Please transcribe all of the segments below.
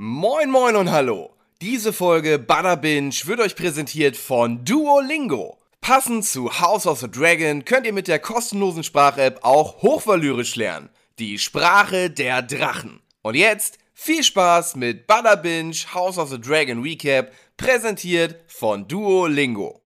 Moin moin und hallo. Diese Folge Butter Binge wird euch präsentiert von Duolingo. Passend zu House of the Dragon könnt ihr mit der kostenlosen Sprach-App auch Hochvalyrisch lernen. Die Sprache der Drachen. Und jetzt viel Spaß mit Butter Binge House of the Dragon Recap, präsentiert von Duolingo.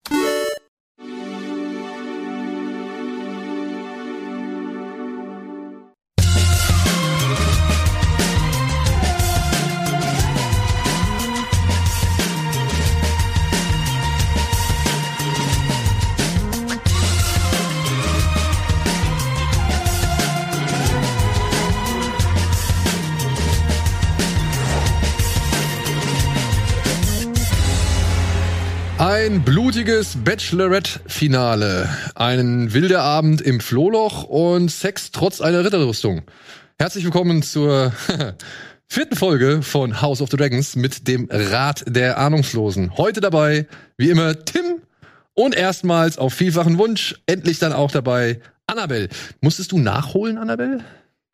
Ein blutiges Bachelorette-Finale. Ein wilder Abend im Flohloch und Sex trotz einer Ritterrüstung. Herzlich willkommen zur vierten Folge von House of the Dragons mit dem Rat der Ahnungslosen. Heute dabei, wie immer, Tim und erstmals auf vielfachen Wunsch endlich dann auch dabei Annabelle. Musstest du nachholen, Annabelle?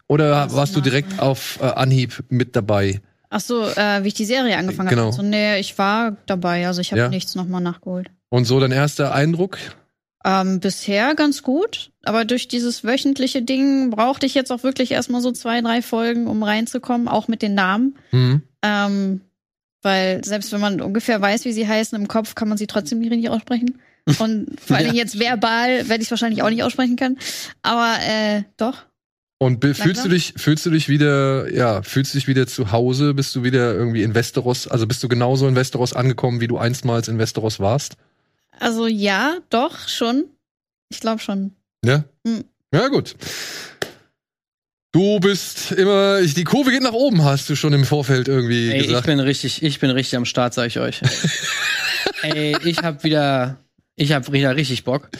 Oder warst du direkt auf äh, Anhieb mit dabei? Ach so, äh, wie ich die Serie angefangen Genau. habe. So, nee, ich war dabei, also ich habe Ja? nichts nochmal nachgeholt. Und so dein erster Eindruck? Ähm, bisher ganz gut, aber durch dieses wöchentliche Ding brauchte ich jetzt auch wirklich erstmal so zwei, drei Folgen, um reinzukommen, auch mit den Namen. Hm. Ähm, weil selbst wenn man ungefähr weiß, wie sie heißen, im Kopf kann man sie trotzdem nicht richtig aussprechen. Und vor allen Dingen jetzt verbal werde ich es wahrscheinlich auch nicht aussprechen können. Aber äh, doch. Und fühlst du dich, fühlst du dich wieder, ja, fühlst du dich wieder zu Hause? Bist du wieder irgendwie in Westeros? Also bist du genauso in Westeros angekommen, wie du einstmals in Westeros warst? Also ja, doch, schon. Ich glaube schon. Ja? Hm. Ja, gut. Du bist immer, ich- die Kurve geht nach oben, hast du schon im Vorfeld irgendwie Ey, ich gesagt. bin richtig, ich bin richtig am Start, sag ich euch. Ey, ich hab wieder, ich hab wieder richtig Bock.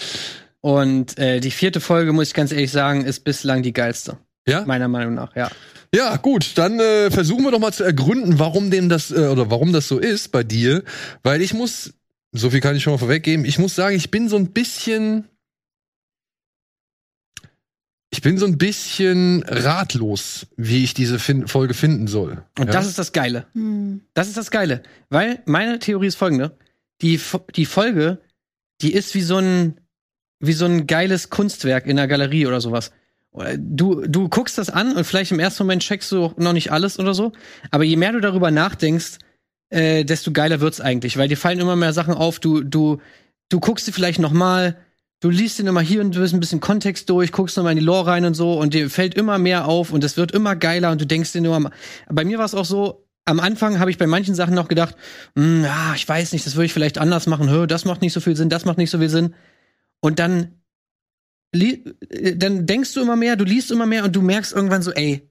Und äh, die vierte Folge, muss ich ganz ehrlich sagen, ist bislang die geilste. Ja? Meiner Meinung nach, ja. Ja, gut, dann äh, versuchen wir doch mal zu ergründen, warum denn das äh, oder warum das so ist bei dir, weil ich muss so viel kann ich schon mal vorweggeben, ich muss sagen, ich bin so ein bisschen ich bin so ein bisschen ratlos, wie ich diese fin Folge finden soll. Und ja? das ist das Geile. Hm. Das ist das Geile. Weil meine Theorie ist folgende. Die, Fo- die Folge, die ist wie so ein, wie so ein geiles Kunstwerk in der Galerie oder sowas. Du, du guckst das an und vielleicht im ersten Moment checkst du noch nicht alles oder so. Aber je mehr du darüber nachdenkst, äh, desto geiler wird's eigentlich, weil dir fallen immer mehr Sachen auf. Du, du, du guckst sie vielleicht noch mal, du liest den immer hier und du bist ein bisschen Kontext durch, guckst noch mal in die Lore rein und so und dir fällt immer mehr auf und es wird immer geiler und du denkst dir nur, bei mir war es auch so, am Anfang habe ich bei manchen Sachen noch gedacht, hm, ja, ich weiß nicht, das würde ich vielleicht anders machen, hö, das macht nicht so viel Sinn, das macht nicht so viel Sinn. Und dann, äh, dann denkst du immer mehr, du liest immer mehr und du merkst irgendwann so, ey,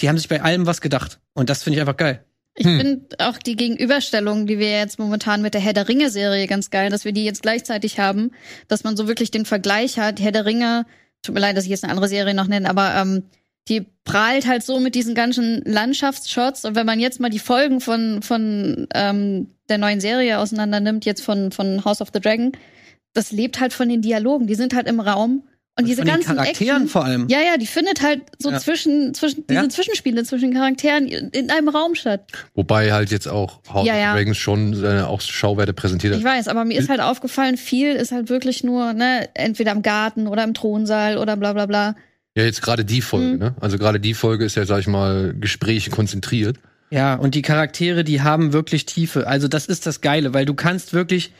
die haben sich bei allem was gedacht. Und das finde ich einfach geil. Ich Hm. finde auch die Gegenüberstellung, die wir jetzt momentan mit der Herr der Ringe-Serie ganz geil, dass wir die jetzt gleichzeitig haben, dass man so wirklich den Vergleich hat. Herr der Ringe, tut mir leid, dass ich jetzt eine andere Serie noch nenne, aber ähm, die prahlt halt so mit diesen ganzen Landschaftsshots. Und wenn man jetzt mal die Folgen von, von ähm, der neuen Serie auseinander nimmt, jetzt von, von House of the Dragon, das lebt halt von den Dialogen. Die sind halt im Raum. Und, diese von den ganzen Charakteren Action, vor allem. ja, ja, die findet halt so Ja. zwischen, zwischen diese Ja. Zwischenspiele zwischen Charakteren in einem Raum statt. Wobei halt jetzt auch House Ja, of ja. Dragons schon seine auch Schauwerte präsentiert Ich hat. weiß, aber mir ist halt aufgefallen, viel ist halt wirklich nur, ne, entweder im Garten oder im Thronsaal oder bla bla bla. Ja, jetzt gerade die Folge, Mhm. ne? Also gerade die Folge ist ja, sag ich mal, Gespräche konzentriert. Ja, und die Charaktere, die haben wirklich Tiefe. Also das ist das Geile, weil du kannst wirklich,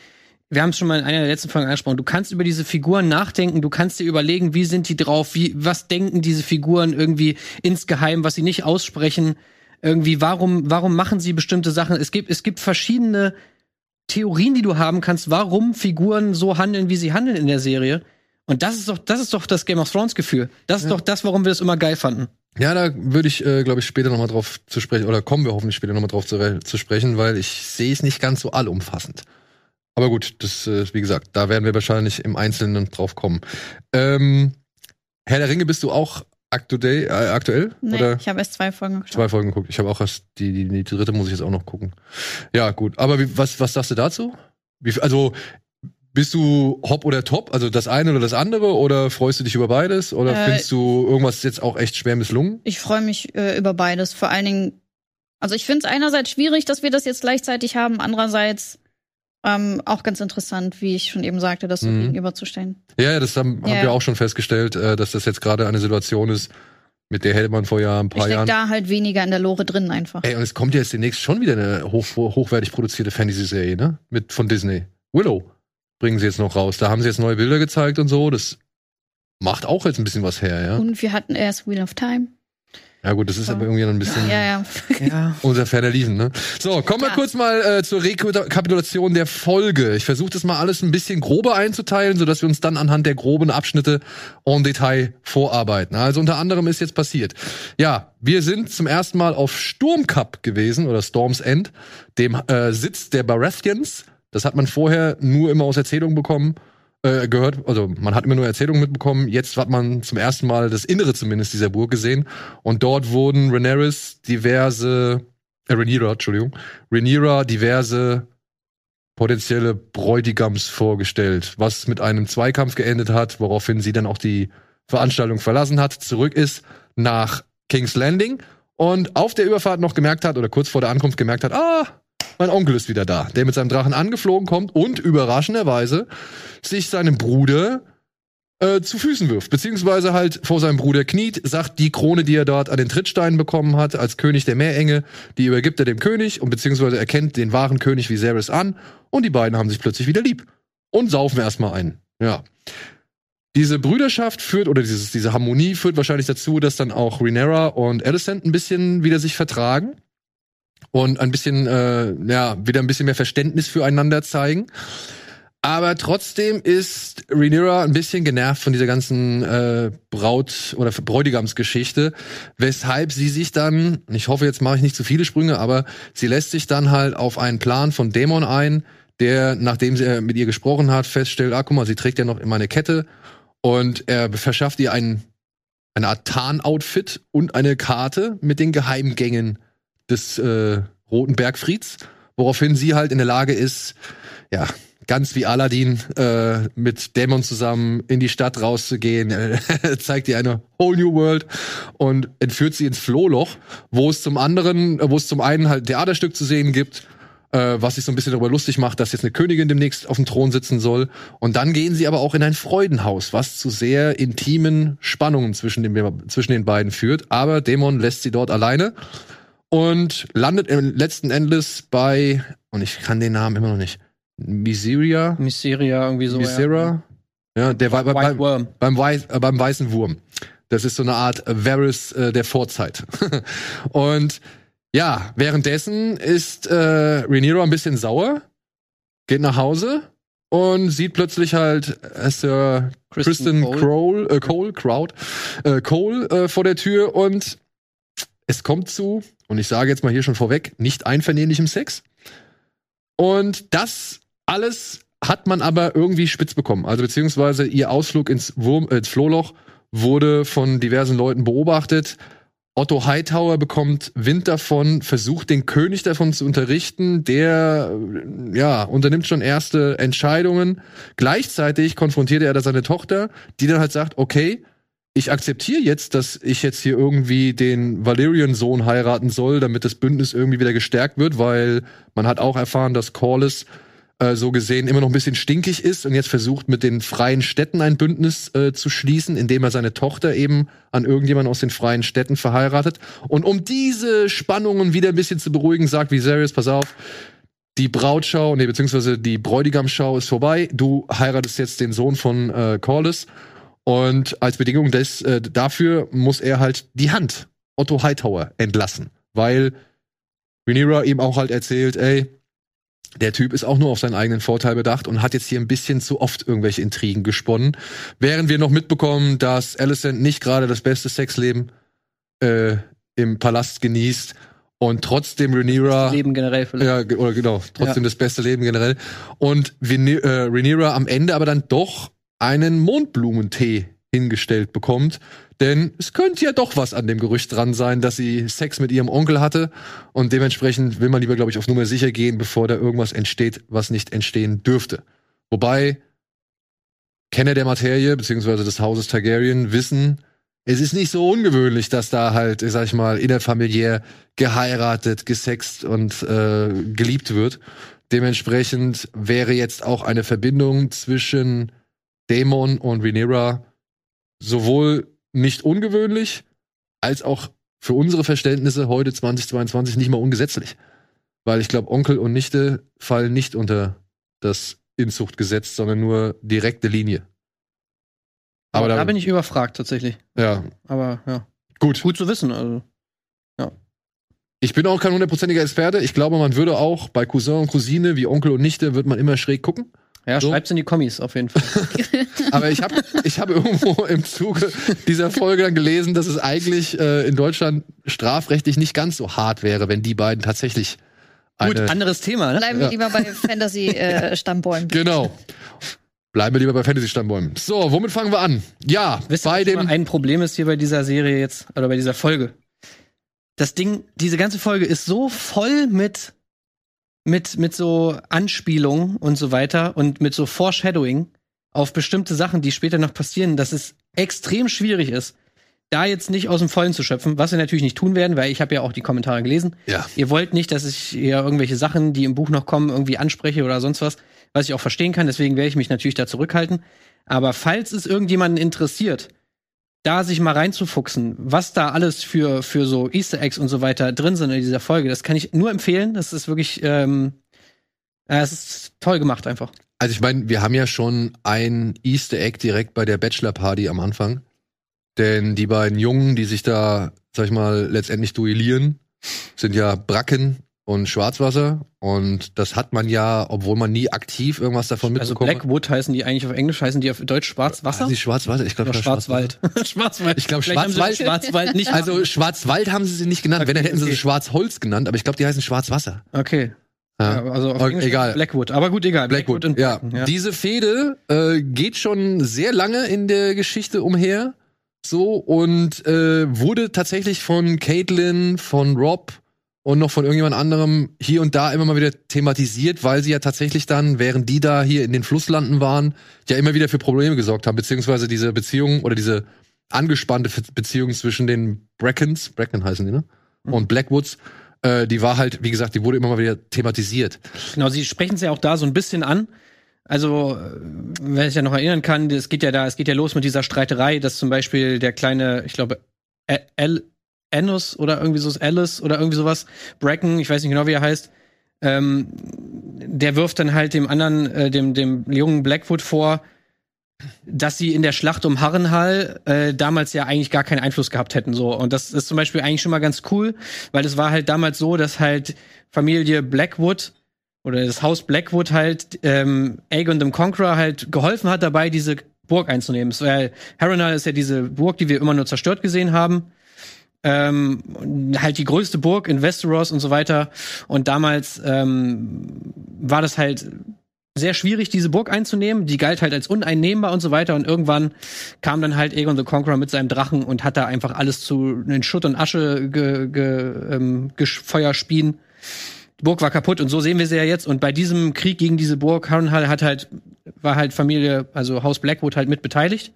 wir haben es schon mal in einer der letzten Folgen angesprochen, du kannst über diese Figuren nachdenken, du kannst dir überlegen, wie sind die drauf, wie, was denken diese Figuren irgendwie insgeheim, was sie nicht aussprechen, irgendwie, warum, warum machen sie bestimmte Sachen. Es gibt, es gibt verschiedene Theorien, die du haben kannst, warum Figuren so handeln, wie sie handeln in der Serie. Und das ist doch, das ist doch das Game of Thrones Gefühl. Das ist doch das, warum wir das immer geil fanden. Ja, da würde ich, äh, glaube ich, später nochmal drauf zu sprechen, oder kommen wir hoffentlich später nochmal drauf zu, zu sprechen, weil ich sehe es nicht ganz so allumfassend. Aber gut, das, äh, wie gesagt, da werden wir wahrscheinlich im Einzelnen drauf kommen. Ähm, Herr der Ringe bist du auch aktuell, äh, aktuell? Nee, oder ich habe erst zwei Folgen geschaut. zwei Folgen geguckt? Ich habe auch erst die, die, die dritte muss ich jetzt auch noch gucken. Ja, gut. Aber wie, was, was sagst du dazu? Wie, also, bist du hopp oder top? Also das eine oder das andere? Oder freust du dich über beides? Oder Äh, findest du irgendwas jetzt auch echt schwer misslungen? Ich freue mich äh, über beides. Vor allen Dingen Also ich finde es einerseits schwierig, dass wir das jetzt gleichzeitig haben, andererseits ähm, auch ganz interessant, wie ich schon eben sagte, das so Mhm. gegenüberzustellen. Ja, ja, das haben, Ja. haben wir auch schon festgestellt, äh, dass das jetzt gerade eine Situation ist, mit der hätte man vor ja ein Ich paar steck Jahren. da halt weniger in der Lore drin einfach. Ey, und es kommt ja jetzt demnächst schon wieder eine hoch, hochwertig produzierte Fantasy-Serie, ne? Mit von Disney. Willow bringen sie jetzt noch raus. Da haben sie jetzt neue Bilder gezeigt und so. Das macht auch jetzt ein bisschen was her, ja. Und wir hatten erst Wheel of Time. Ja gut, das ist aber irgendwie noch ein bisschen Ja, ja. Ja. unser ferner Liefen, ne? So, kommen wir Klar. kurz mal äh, zur Rekapitulation der Folge. Ich versuche das mal alles ein bisschen grober einzuteilen, sodass wir uns dann anhand der groben Abschnitte en Detail vorarbeiten. Also unter anderem ist jetzt passiert. Ja, wir sind zum ersten Mal auf Sturmcup gewesen oder Storm's End, dem äh, Sitz der Baratheons. Das hat man vorher nur immer aus Erzählungen bekommen äh, gehört, also man hat immer nur Erzählungen mitbekommen. Jetzt hat man zum ersten Mal das Innere zumindest dieser Burg gesehen. Und dort wurden Rhaenyra's diverse, äh, Rhaenyra, Entschuldigung, Rhaenyra diverse potenzielle Bräutigams vorgestellt, was mit einem Zweikampf geendet hat, woraufhin sie dann auch die Veranstaltung verlassen hat, zurück ist nach King's Landing und auf der Überfahrt noch gemerkt hat, oder kurz vor der Ankunft gemerkt hat, ah, mein Onkel ist wieder da, der mit seinem Drachen angeflogen kommt und überraschenderweise sich seinem Bruder äh, zu Füßen wirft, beziehungsweise halt vor seinem Bruder kniet, sagt, die Krone, die er dort an den Trittsteinen bekommen hat, als König der Meerenge, die übergibt er dem König und beziehungsweise erkennt den wahren König Viserys an und die beiden haben sich plötzlich wieder lieb und saufen erstmal ein. Ja. Diese Brüderschaft führt, oder dieses, diese Harmonie führt wahrscheinlich dazu, dass dann auch Rhaenyra und Alicent ein bisschen wieder sich vertragen und ein bisschen, äh, ja, wieder ein bisschen mehr Verständnis füreinander zeigen. Aber trotzdem ist Rhaenyra ein bisschen genervt von dieser ganzen äh, Braut- oder Bräutigamsgeschichte, weshalb sie sich dann, ich hoffe, jetzt mache ich nicht zu viele Sprünge, aber sie lässt sich dann halt auf einen Plan von Dämon ein, der, nachdem sie äh, mit ihr gesprochen hat, feststellt, ah, guck mal, sie trägt ja noch immer eine Kette und er verschafft ihr ein, eine Art Tarn-Outfit und eine Karte mit den Geheimgängen des äh, Roten Bergfrieds, woraufhin sie halt in der Lage ist, ja, ganz wie Aladdin äh, mit Dämon zusammen in die Stadt rauszugehen, zeigt ihr eine whole new world und entführt sie ins Flohloch, wo es zum anderen, wo es zum einen halt Theaterstück zu sehen gibt, äh, was sich so ein bisschen darüber lustig macht, dass jetzt eine Königin demnächst auf dem Thron sitzen soll. Und dann gehen sie aber auch in ein Freudenhaus, was zu sehr intimen Spannungen zwischen den, zwischen den beiden führt. Aber Dämon lässt sie dort alleine und landet im letzten Endes bei, und ich kann den Namen immer noch nicht, Miseria, Mysteria irgendwie so. Misera, ja, der war Ja. bei, Worm. beim, Weiß, äh, beim weißen Wurm. Das ist so eine Art Varys äh, der Vorzeit. und ja, währenddessen ist äh, Rhaenyra ein bisschen sauer, geht nach Hause und sieht plötzlich halt äh, Sir Kristen, Cole. Cole, äh, Cole, Crowd, äh, Cole äh, vor der Tür und es kommt zu, und ich sage jetzt mal hier schon vorweg, nicht einvernehmlichem Sex. Und das alles hat man aber irgendwie spitz bekommen. Also beziehungsweise ihr Ausflug ins, Wurm, äh, ins Flohloch wurde von diversen Leuten beobachtet. Otto Hightower bekommt Wind davon, versucht den König davon zu unterrichten. Der, äh, ja, unternimmt schon erste Entscheidungen. Gleichzeitig konfrontiert er da seine Tochter, die dann halt sagt, okay, ich akzeptiere jetzt, dass ich jetzt hier irgendwie den Valerian-Sohn heiraten soll, damit das Bündnis irgendwie wieder gestärkt wird, weil man hat auch erfahren, dass Corlys äh, so gesehen immer noch ein bisschen stinkig ist und jetzt versucht mit den freien Städten ein Bündnis äh, zu schließen, indem er seine Tochter eben an irgendjemanden aus den freien Städten verheiratet. Und um diese Spannungen wieder ein bisschen zu beruhigen, sagt Viserys, pass auf, die Brautschau, nee, beziehungsweise die Bräutigamschau ist vorbei. Du heiratest jetzt den Sohn von äh, Corlys. Und als Bedingung des, äh, dafür muss er halt die Hand, Otto Hightower, entlassen. Weil Rhaenyra ihm auch halt erzählt, ey, der Typ ist auch nur auf seinen eigenen Vorteil bedacht und hat jetzt hier ein bisschen zu oft irgendwelche Intrigen gesponnen. Während wir noch mitbekommen, dass Alicent nicht gerade das beste Sexleben äh, im Palast genießt und trotzdem Rhaenyra Leben generell vielleicht. ja, oder genau, trotzdem das beste Leben generell. Und Vene äh, Rhaenyra am Ende aber dann doch einen Mondblumentee hingestellt bekommt. Denn es könnte ja doch was an dem Gerücht dran sein, dass sie Sex mit ihrem Onkel hatte. Und dementsprechend will man lieber, glaube ich, auf Nummer sicher gehen, bevor da irgendwas entsteht, was nicht entstehen dürfte. Wobei Kenner der Materie, beziehungsweise des Hauses Targaryen, wissen, es ist nicht so ungewöhnlich, dass da halt, sag ich mal, innerfamiliär geheiratet, gesext und äh, geliebt wird. Dementsprechend wäre jetzt auch eine Verbindung zwischen Dämon und Rhaenyra sowohl nicht ungewöhnlich, als auch für unsere Verständnisse heute 2022 nicht mal ungesetzlich. Weil ich glaube, Onkel und Nichte fallen nicht unter das Inzuchtgesetz, sondern nur direkte Linie. Aber da, da bin ich überfragt tatsächlich. Ja. Aber ja. Gut. Gut zu wissen. Also. Ich bin auch kein hundertprozentiger Experte. Ich glaube, man würde auch bei Cousin und Cousine wie Onkel und Nichte wird man immer schräg gucken. Ja, so. schreibt's in die Kommis auf jeden Fall. Aber ich habe ich hab irgendwo im Zuge dieser Folge dann gelesen, dass es eigentlich äh, in Deutschland strafrechtlich nicht ganz so hart wäre, wenn die beiden tatsächlich Gut, anderes Thema, ne? Bleiben wir ja. lieber bei Fantasy-Stammbäumen. Äh, genau. Bleiben wir lieber bei Fantasy-Stammbäumen. So, womit fangen wir an? Ja, Wisst bei dem. Ein Problem ist hier bei dieser Serie jetzt, oder bei dieser Folge. Das Ding, diese ganze Folge ist so voll mit, mit, mit so Anspielungen und so weiter und mit so Foreshadowing auf bestimmte Sachen, die später noch passieren, dass es extrem schwierig ist, da jetzt nicht aus dem Vollen zu schöpfen, was wir natürlich nicht tun werden, weil ich habe ja auch die Kommentare gelesen. Ja. Ihr wollt nicht, dass ich hier irgendwelche Sachen, die im Buch noch kommen, irgendwie anspreche oder sonst was, was ich auch verstehen kann. Deswegen werde ich mich natürlich da zurückhalten. Aber falls es irgendjemanden interessiert, da sich mal reinzufuchsen, was da alles für, für so Easter Eggs und so weiter drin sind in dieser Folge, das kann ich nur empfehlen. Das ist wirklich, ähm, äh, es ist toll gemacht einfach. Also ich meine, wir haben ja schon ein Easter Egg direkt bei der Bachelor Party am Anfang. Denn die beiden Jungen, die sich da, sag ich mal, letztendlich duellieren, sind ja Bracken und Schwarzwasser. Und das hat man ja, obwohl man nie aktiv irgendwas davon also mitbekommen Also Blackwood heißen die eigentlich auf Englisch, heißen die auf Deutsch Schwarzwasser? Die Schwarzwasser, ich glaube Schwarzwald. Schwarzwald. Ich glaube Schwarzwald. Schwarzwald nicht. Also Schwarzwald haben sie sie nicht genannt. Okay, Wenn, dann hätten sie okay. Schwarzholz genannt, aber ich glaube, die heißen Schwarzwasser. Okay. Ja. Ja, also auf Englisch egal. Blackwood, aber gut, egal. Blackwood, Blackwood ja. ja. Diese Fehde äh, geht schon sehr lange in der Geschichte umher. So und äh, wurde tatsächlich von Caitlin, von Rob und noch von irgendjemand anderem hier und da immer mal wieder thematisiert, weil sie ja tatsächlich dann, während die da hier in den Flusslanden waren, ja immer wieder für Probleme gesorgt haben, beziehungsweise diese Beziehung oder diese angespannte Beziehung zwischen den Brackens, Bracken heißen die, ne? Mhm. Und Blackwoods, äh, die war halt, wie gesagt, die wurde immer mal wieder thematisiert. Genau, sie sprechen es ja auch da so ein bisschen an. Also, wenn ich ja noch erinnern kann, es geht ja da, es geht ja los mit dieser Streiterei, dass zum Beispiel der kleine, ich glaube, L Anus oder irgendwie so Alice oder irgendwie sowas, Bracken, ich weiß nicht genau, wie er heißt, ähm, der wirft dann halt dem anderen, äh, dem, dem jungen Blackwood vor, dass sie in der Schlacht um Harrenhall äh, damals ja eigentlich gar keinen Einfluss gehabt hätten. so Und das ist zum Beispiel eigentlich schon mal ganz cool, weil es war halt damals so, dass halt Familie Blackwood oder das Haus Blackwood halt ähm, Aegon dem Conqueror halt geholfen hat dabei, diese Burg einzunehmen. Weil Harrenhal ist ja diese Burg, die wir immer nur zerstört gesehen haben ähm, halt die größte Burg in Westeros und so weiter. Und damals ähm, war das halt sehr schwierig, diese Burg einzunehmen. Die galt halt als uneinnehmbar und so weiter. Und irgendwann kam dann halt Aegon the Conqueror mit seinem Drachen und hat da einfach alles zu in Schutt und Asche ge, ge, ähm, Feuerspien. Die Burg war kaputt und so sehen wir sie ja jetzt. Und bei diesem Krieg gegen diese Burg, Harrenhal hat halt, war halt Familie, also Haus Blackwood halt mit beteiligt.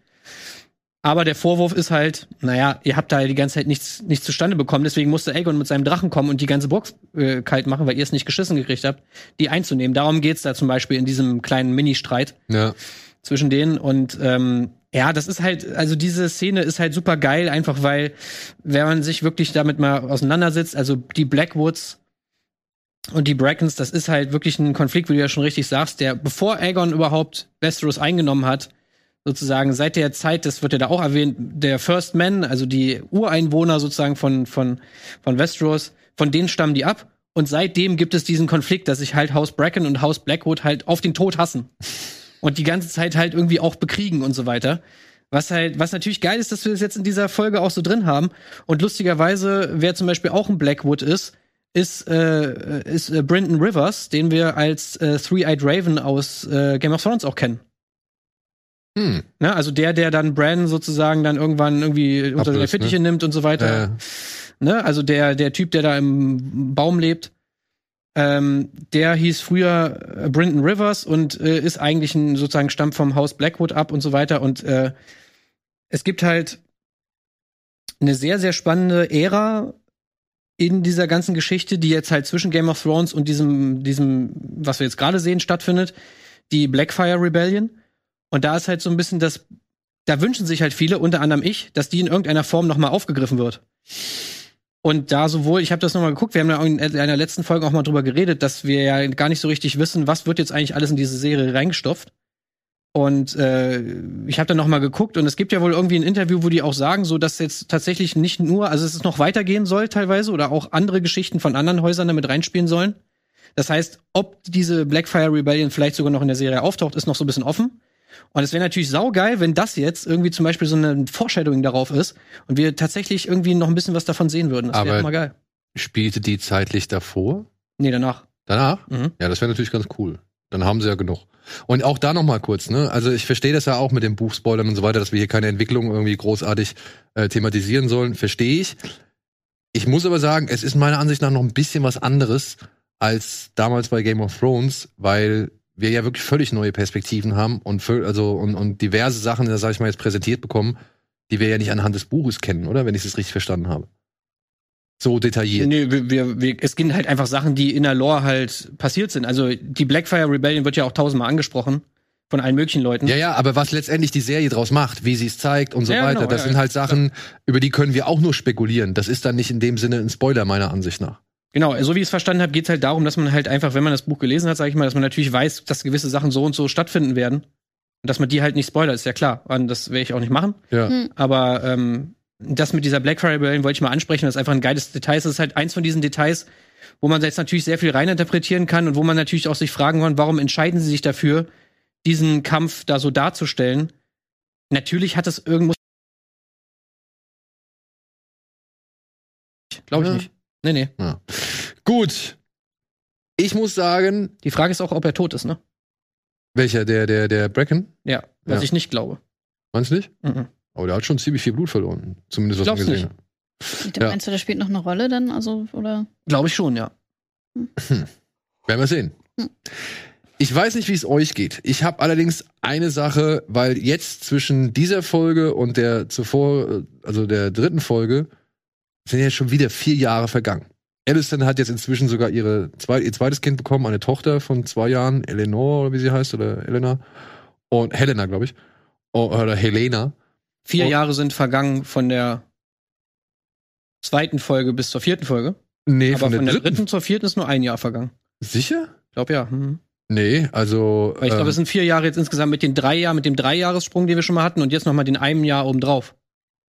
Aber der Vorwurf ist halt, naja, ihr habt da die ganze Zeit nichts, nichts zustande bekommen, deswegen musste Aegon mit seinem Drachen kommen und die ganze Burg äh, kalt machen, weil ihr es nicht geschissen gekriegt habt, die einzunehmen. Darum geht's da zum Beispiel in diesem kleinen Mini-Streit ja. zwischen denen. Und ähm, ja, das ist halt, also diese Szene ist halt super geil, einfach weil, wenn man sich wirklich damit mal auseinandersetzt, also die Blackwoods und die Brackens, das ist halt wirklich ein Konflikt, wie du ja schon richtig sagst, der, bevor Aegon überhaupt Westeros eingenommen hat, sozusagen seit der Zeit, das wird ja da auch erwähnt, der First Men, also die Ureinwohner sozusagen von, von, von Westeros, von denen stammen die ab. Und seitdem gibt es diesen Konflikt, dass sich halt Haus Bracken und Haus Blackwood halt auf den Tod hassen. Und die ganze Zeit halt irgendwie auch bekriegen und so weiter. Was halt, was natürlich geil ist, dass wir das jetzt in dieser Folge auch so drin haben. Und lustigerweise, wer zum Beispiel auch ein Blackwood ist, ist, äh, ist äh, Brenton Rivers, den wir als äh, Three-Eyed Raven aus äh, Game of Thrones auch kennen. Hm. Ne, also der, der dann Bran sozusagen dann irgendwann irgendwie unter seine Fittiche ne? nimmt und so weiter. Äh. Ne, also der, der Typ, der da im Baum lebt, ähm, der hieß früher äh, Brinton Rivers und äh, ist eigentlich ein sozusagen stammt vom Haus Blackwood ab und so weiter. Und äh, es gibt halt eine sehr, sehr spannende Ära in dieser ganzen Geschichte, die jetzt halt zwischen Game of Thrones und diesem, diesem, was wir jetzt gerade sehen, stattfindet, die Blackfire Rebellion. Und da ist halt so ein bisschen das, da wünschen sich halt viele, unter anderem ich, dass die in irgendeiner Form nochmal aufgegriffen wird. Und da sowohl, ich habe das nochmal geguckt, wir haben ja in einer letzten Folge auch mal drüber geredet, dass wir ja gar nicht so richtig wissen, was wird jetzt eigentlich alles in diese Serie reingestopft. Und äh, ich habe dann noch mal geguckt und es gibt ja wohl irgendwie ein Interview, wo die auch sagen, so dass jetzt tatsächlich nicht nur, also es noch weitergehen soll teilweise oder auch andere Geschichten von anderen Häusern damit reinspielen sollen. Das heißt, ob diese Blackfire Rebellion vielleicht sogar noch in der Serie auftaucht, ist noch so ein bisschen offen. Und es wäre natürlich saugeil, wenn das jetzt irgendwie zum Beispiel so eine Foreshadowing darauf ist und wir tatsächlich irgendwie noch ein bisschen was davon sehen würden. Das wäre mal geil. Spielte die zeitlich davor? Nee, danach. Danach? Mhm. Ja, das wäre natürlich ganz cool. Dann haben sie ja genug. Und auch da noch mal kurz, ne? Also ich verstehe das ja auch mit dem Buchspoilern und so weiter, dass wir hier keine Entwicklung irgendwie großartig äh, thematisieren sollen. Verstehe ich. Ich muss aber sagen, es ist meiner Ansicht nach noch ein bisschen was anderes als damals bei Game of Thrones, weil wir ja wirklich völlig neue Perspektiven haben und also und, und diverse Sachen, da sag ich mal jetzt präsentiert bekommen, die wir ja nicht anhand des Buches kennen, oder? Wenn ich es richtig verstanden habe so detailliert. Nee, wir, wir, wir, es gibt halt einfach Sachen, die in der Lore halt passiert sind. Also die Blackfire Rebellion wird ja auch tausendmal angesprochen von allen möglichen Leuten. Ja, ja, aber was letztendlich die Serie draus macht, wie sie es zeigt und so ja, weiter, genau, das ja, sind halt Sachen, über die können wir auch nur spekulieren. Das ist dann nicht in dem Sinne ein Spoiler meiner Ansicht nach. Genau, so wie ich es verstanden habe, geht es halt darum, dass man halt einfach, wenn man das Buch gelesen hat, sage ich mal, dass man natürlich weiß, dass gewisse Sachen so und so stattfinden werden. Und dass man die halt nicht spoilert, ist ja klar. Und das werde ich auch nicht machen. Ja. Hm. Aber ähm, das mit dieser Black Friday Rebellion wollte ich mal ansprechen. Das ist einfach ein geiles Detail. Das ist halt eins von diesen Details, wo man jetzt natürlich sehr viel reininterpretieren kann und wo man natürlich auch sich fragen kann, warum entscheiden sie sich dafür, diesen Kampf da so darzustellen? Natürlich hat es irgendwo. Glaube ich ja. nicht. Nee, nee. Ja. Gut. Ich muss sagen. Die Frage ist auch, ob er tot ist, ne? Welcher? Der, der, der Bracken? Ja, was ja. ich nicht glaube. Meinst du nicht? Mhm. Aber der hat schon ziemlich viel Blut verloren. Zumindest was man gesehen hat. Ja. Meinst du, der spielt noch eine Rolle dann? Also, oder? Glaube ich schon, ja. Hm. Werden wir sehen. Hm. Ich weiß nicht, wie es euch geht. Ich habe allerdings eine Sache, weil jetzt zwischen dieser Folge und der zuvor, also der dritten Folge, sind ja schon wieder vier Jahre vergangen. Alicent hat jetzt inzwischen sogar ihre zwei, ihr zweites Kind bekommen, eine Tochter von zwei Jahren, Eleanor oder wie sie heißt, oder Elena. Und Helena, glaube ich. Oder Helena. Vier oh. Jahre sind vergangen von der zweiten Folge bis zur vierten Folge. Nee, Aber von der, von der dritten? dritten zur vierten ist nur ein Jahr vergangen. Sicher? Ich glaube ja. Mhm. Nee, also. Weil ich glaube, ähm, es sind vier Jahre jetzt insgesamt mit den drei Jahren, mit dem Dreijahressprung, den wir schon mal hatten, und jetzt nochmal den einem Jahr obendrauf.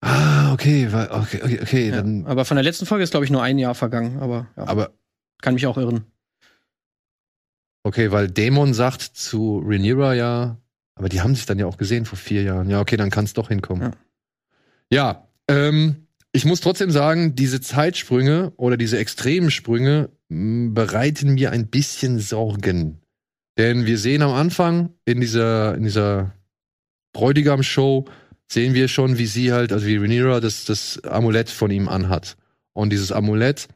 Ah, okay, okay, okay, okay. Ja, dann aber von der letzten Folge ist, glaube ich, nur ein Jahr vergangen, aber, ja, aber kann mich auch irren. Okay, weil Dämon sagt zu Rhaenyra ja, aber die haben sich dann ja auch gesehen vor vier Jahren. Ja, okay, dann kann es doch hinkommen. Ja, ja ähm, ich muss trotzdem sagen, diese Zeitsprünge oder diese extremen Sprünge mh, bereiten mir ein bisschen Sorgen. Denn wir sehen am Anfang in dieser, in dieser Bräutigam-Show, sehen wir schon, wie sie halt, also wie Rhaenyra das, das Amulett von ihm anhat. Und dieses Amulett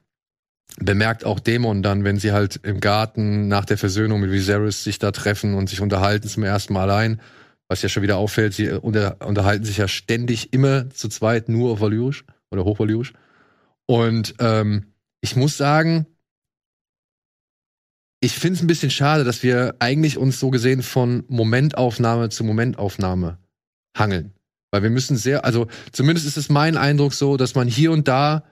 bemerkt auch Dämon dann, wenn sie halt im Garten nach der Versöhnung mit Viserys sich da treffen und sich unterhalten zum ersten Mal allein. Was ja schon wieder auffällt, sie unter, unterhalten sich ja ständig immer zu zweit nur auf Valyrisch oder Hochvalyrisch. Und ähm, ich muss sagen, ich finde es ein bisschen schade, dass wir eigentlich uns so gesehen von Momentaufnahme zu Momentaufnahme hangeln. Weil wir müssen sehr, also zumindest ist es mein Eindruck so, dass man hier und da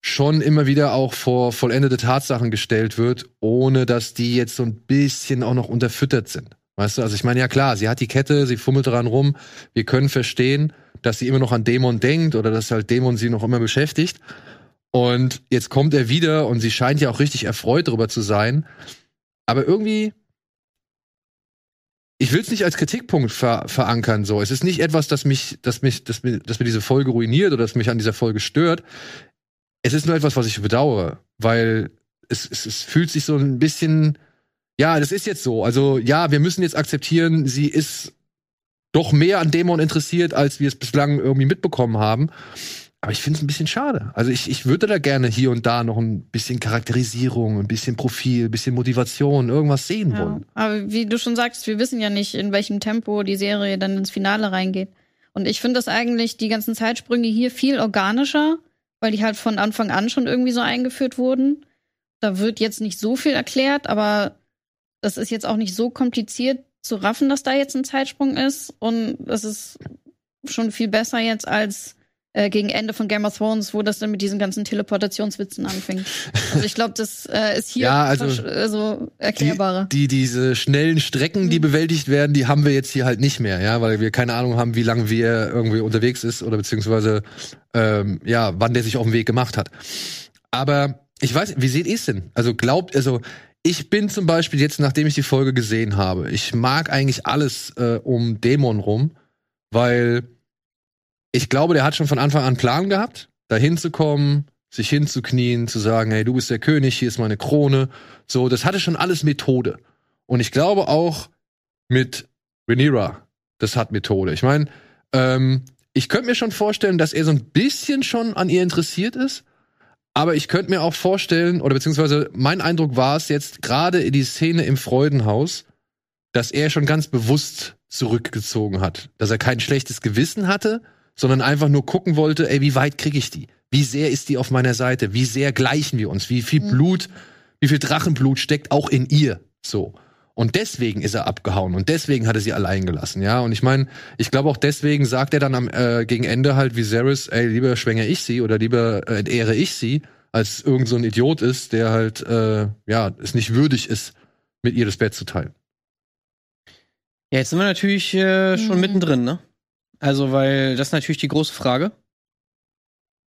schon immer wieder auch vor vollendete Tatsachen gestellt wird, ohne dass die jetzt so ein bisschen auch noch unterfüttert sind. Weißt du, also ich meine, ja klar, sie hat die Kette, sie fummelt dran rum. Wir können verstehen, dass sie immer noch an Dämon denkt oder dass halt Dämon sie noch immer beschäftigt. Und jetzt kommt er wieder und sie scheint ja auch richtig erfreut darüber zu sein. Aber irgendwie, ich will es nicht als Kritikpunkt ver verankern. So, es ist nicht etwas, das mich, das mich, das mir, das mir diese Folge ruiniert oder das mich an dieser Folge stört. Es ist nur etwas, was ich bedauere, weil es, es, es fühlt sich so ein bisschen, ja, das ist jetzt so. Also ja, wir müssen jetzt akzeptieren, sie ist doch mehr an Dämon interessiert, als wir es bislang irgendwie mitbekommen haben. Aber ich finde es ein bisschen schade. Also ich, ich würde da gerne hier und da noch ein bisschen Charakterisierung, ein bisschen Profil, ein bisschen Motivation, irgendwas sehen ja, wollen. Aber wie du schon sagst, wir wissen ja nicht, in welchem Tempo die Serie dann ins Finale reingeht. Und ich finde das eigentlich, die ganzen Zeitsprünge hier viel organischer, weil die halt von Anfang an schon irgendwie so eingeführt wurden. Da wird jetzt nicht so viel erklärt, aber das ist jetzt auch nicht so kompliziert zu raffen, dass da jetzt ein Zeitsprung ist. Und das ist schon viel besser jetzt als äh, gegen Ende von Game of Thrones, wo das dann mit diesen ganzen Teleportationswitzen anfängt. Also ich glaube, das äh, ist hier Ja, also so erklärbarer. Die, die, diese schnellen Strecken, die Mhm. bewältigt werden, die haben wir jetzt hier halt nicht mehr, ja, weil wir keine Ahnung haben, wie lange wir irgendwie unterwegs ist oder beziehungsweise ähm, ja, wann der sich auf den Weg gemacht hat. Aber ich weiß, wie seht ihr es denn? Also glaubt, also ich bin zum Beispiel jetzt, nachdem ich die Folge gesehen habe, ich mag eigentlich alles äh, um Dämon rum, weil ich glaube, der hat schon von Anfang an Plan gehabt, da hinzukommen, sich hinzuknien, zu sagen, hey, du bist der König, hier ist meine Krone. So, das hatte schon alles Methode. Und ich glaube auch mit Rhaenyra, das hat Methode. Ich meine, ähm, ich könnte mir schon vorstellen, dass er so ein bisschen schon an ihr interessiert ist. Aber ich könnte mir auch vorstellen, oder beziehungsweise mein Eindruck war es jetzt gerade in die Szene im Freudenhaus, dass er schon ganz bewusst zurückgezogen hat. Dass er kein schlechtes Gewissen hatte, sondern einfach nur gucken wollte, ey, wie weit kriege ich die? Wie sehr ist die auf meiner Seite? Wie sehr gleichen wir uns? Wie viel Mhm. Blut, wie viel Drachenblut steckt auch in ihr? So. Und deswegen ist er abgehauen und deswegen hat er sie allein gelassen, ja. Und ich meine, ich glaube auch deswegen sagt er dann am äh, gegen Ende halt Viserys, ey, lieber schwängere ich sie oder lieber äh, entehre ich sie, als irgend so ein Idiot ist, der halt äh, ja es nicht würdig ist, mit ihr das Bett zu teilen. Ja, jetzt sind wir natürlich äh, schon Mhm. mittendrin, ne? Also, weil das ist natürlich die große Frage.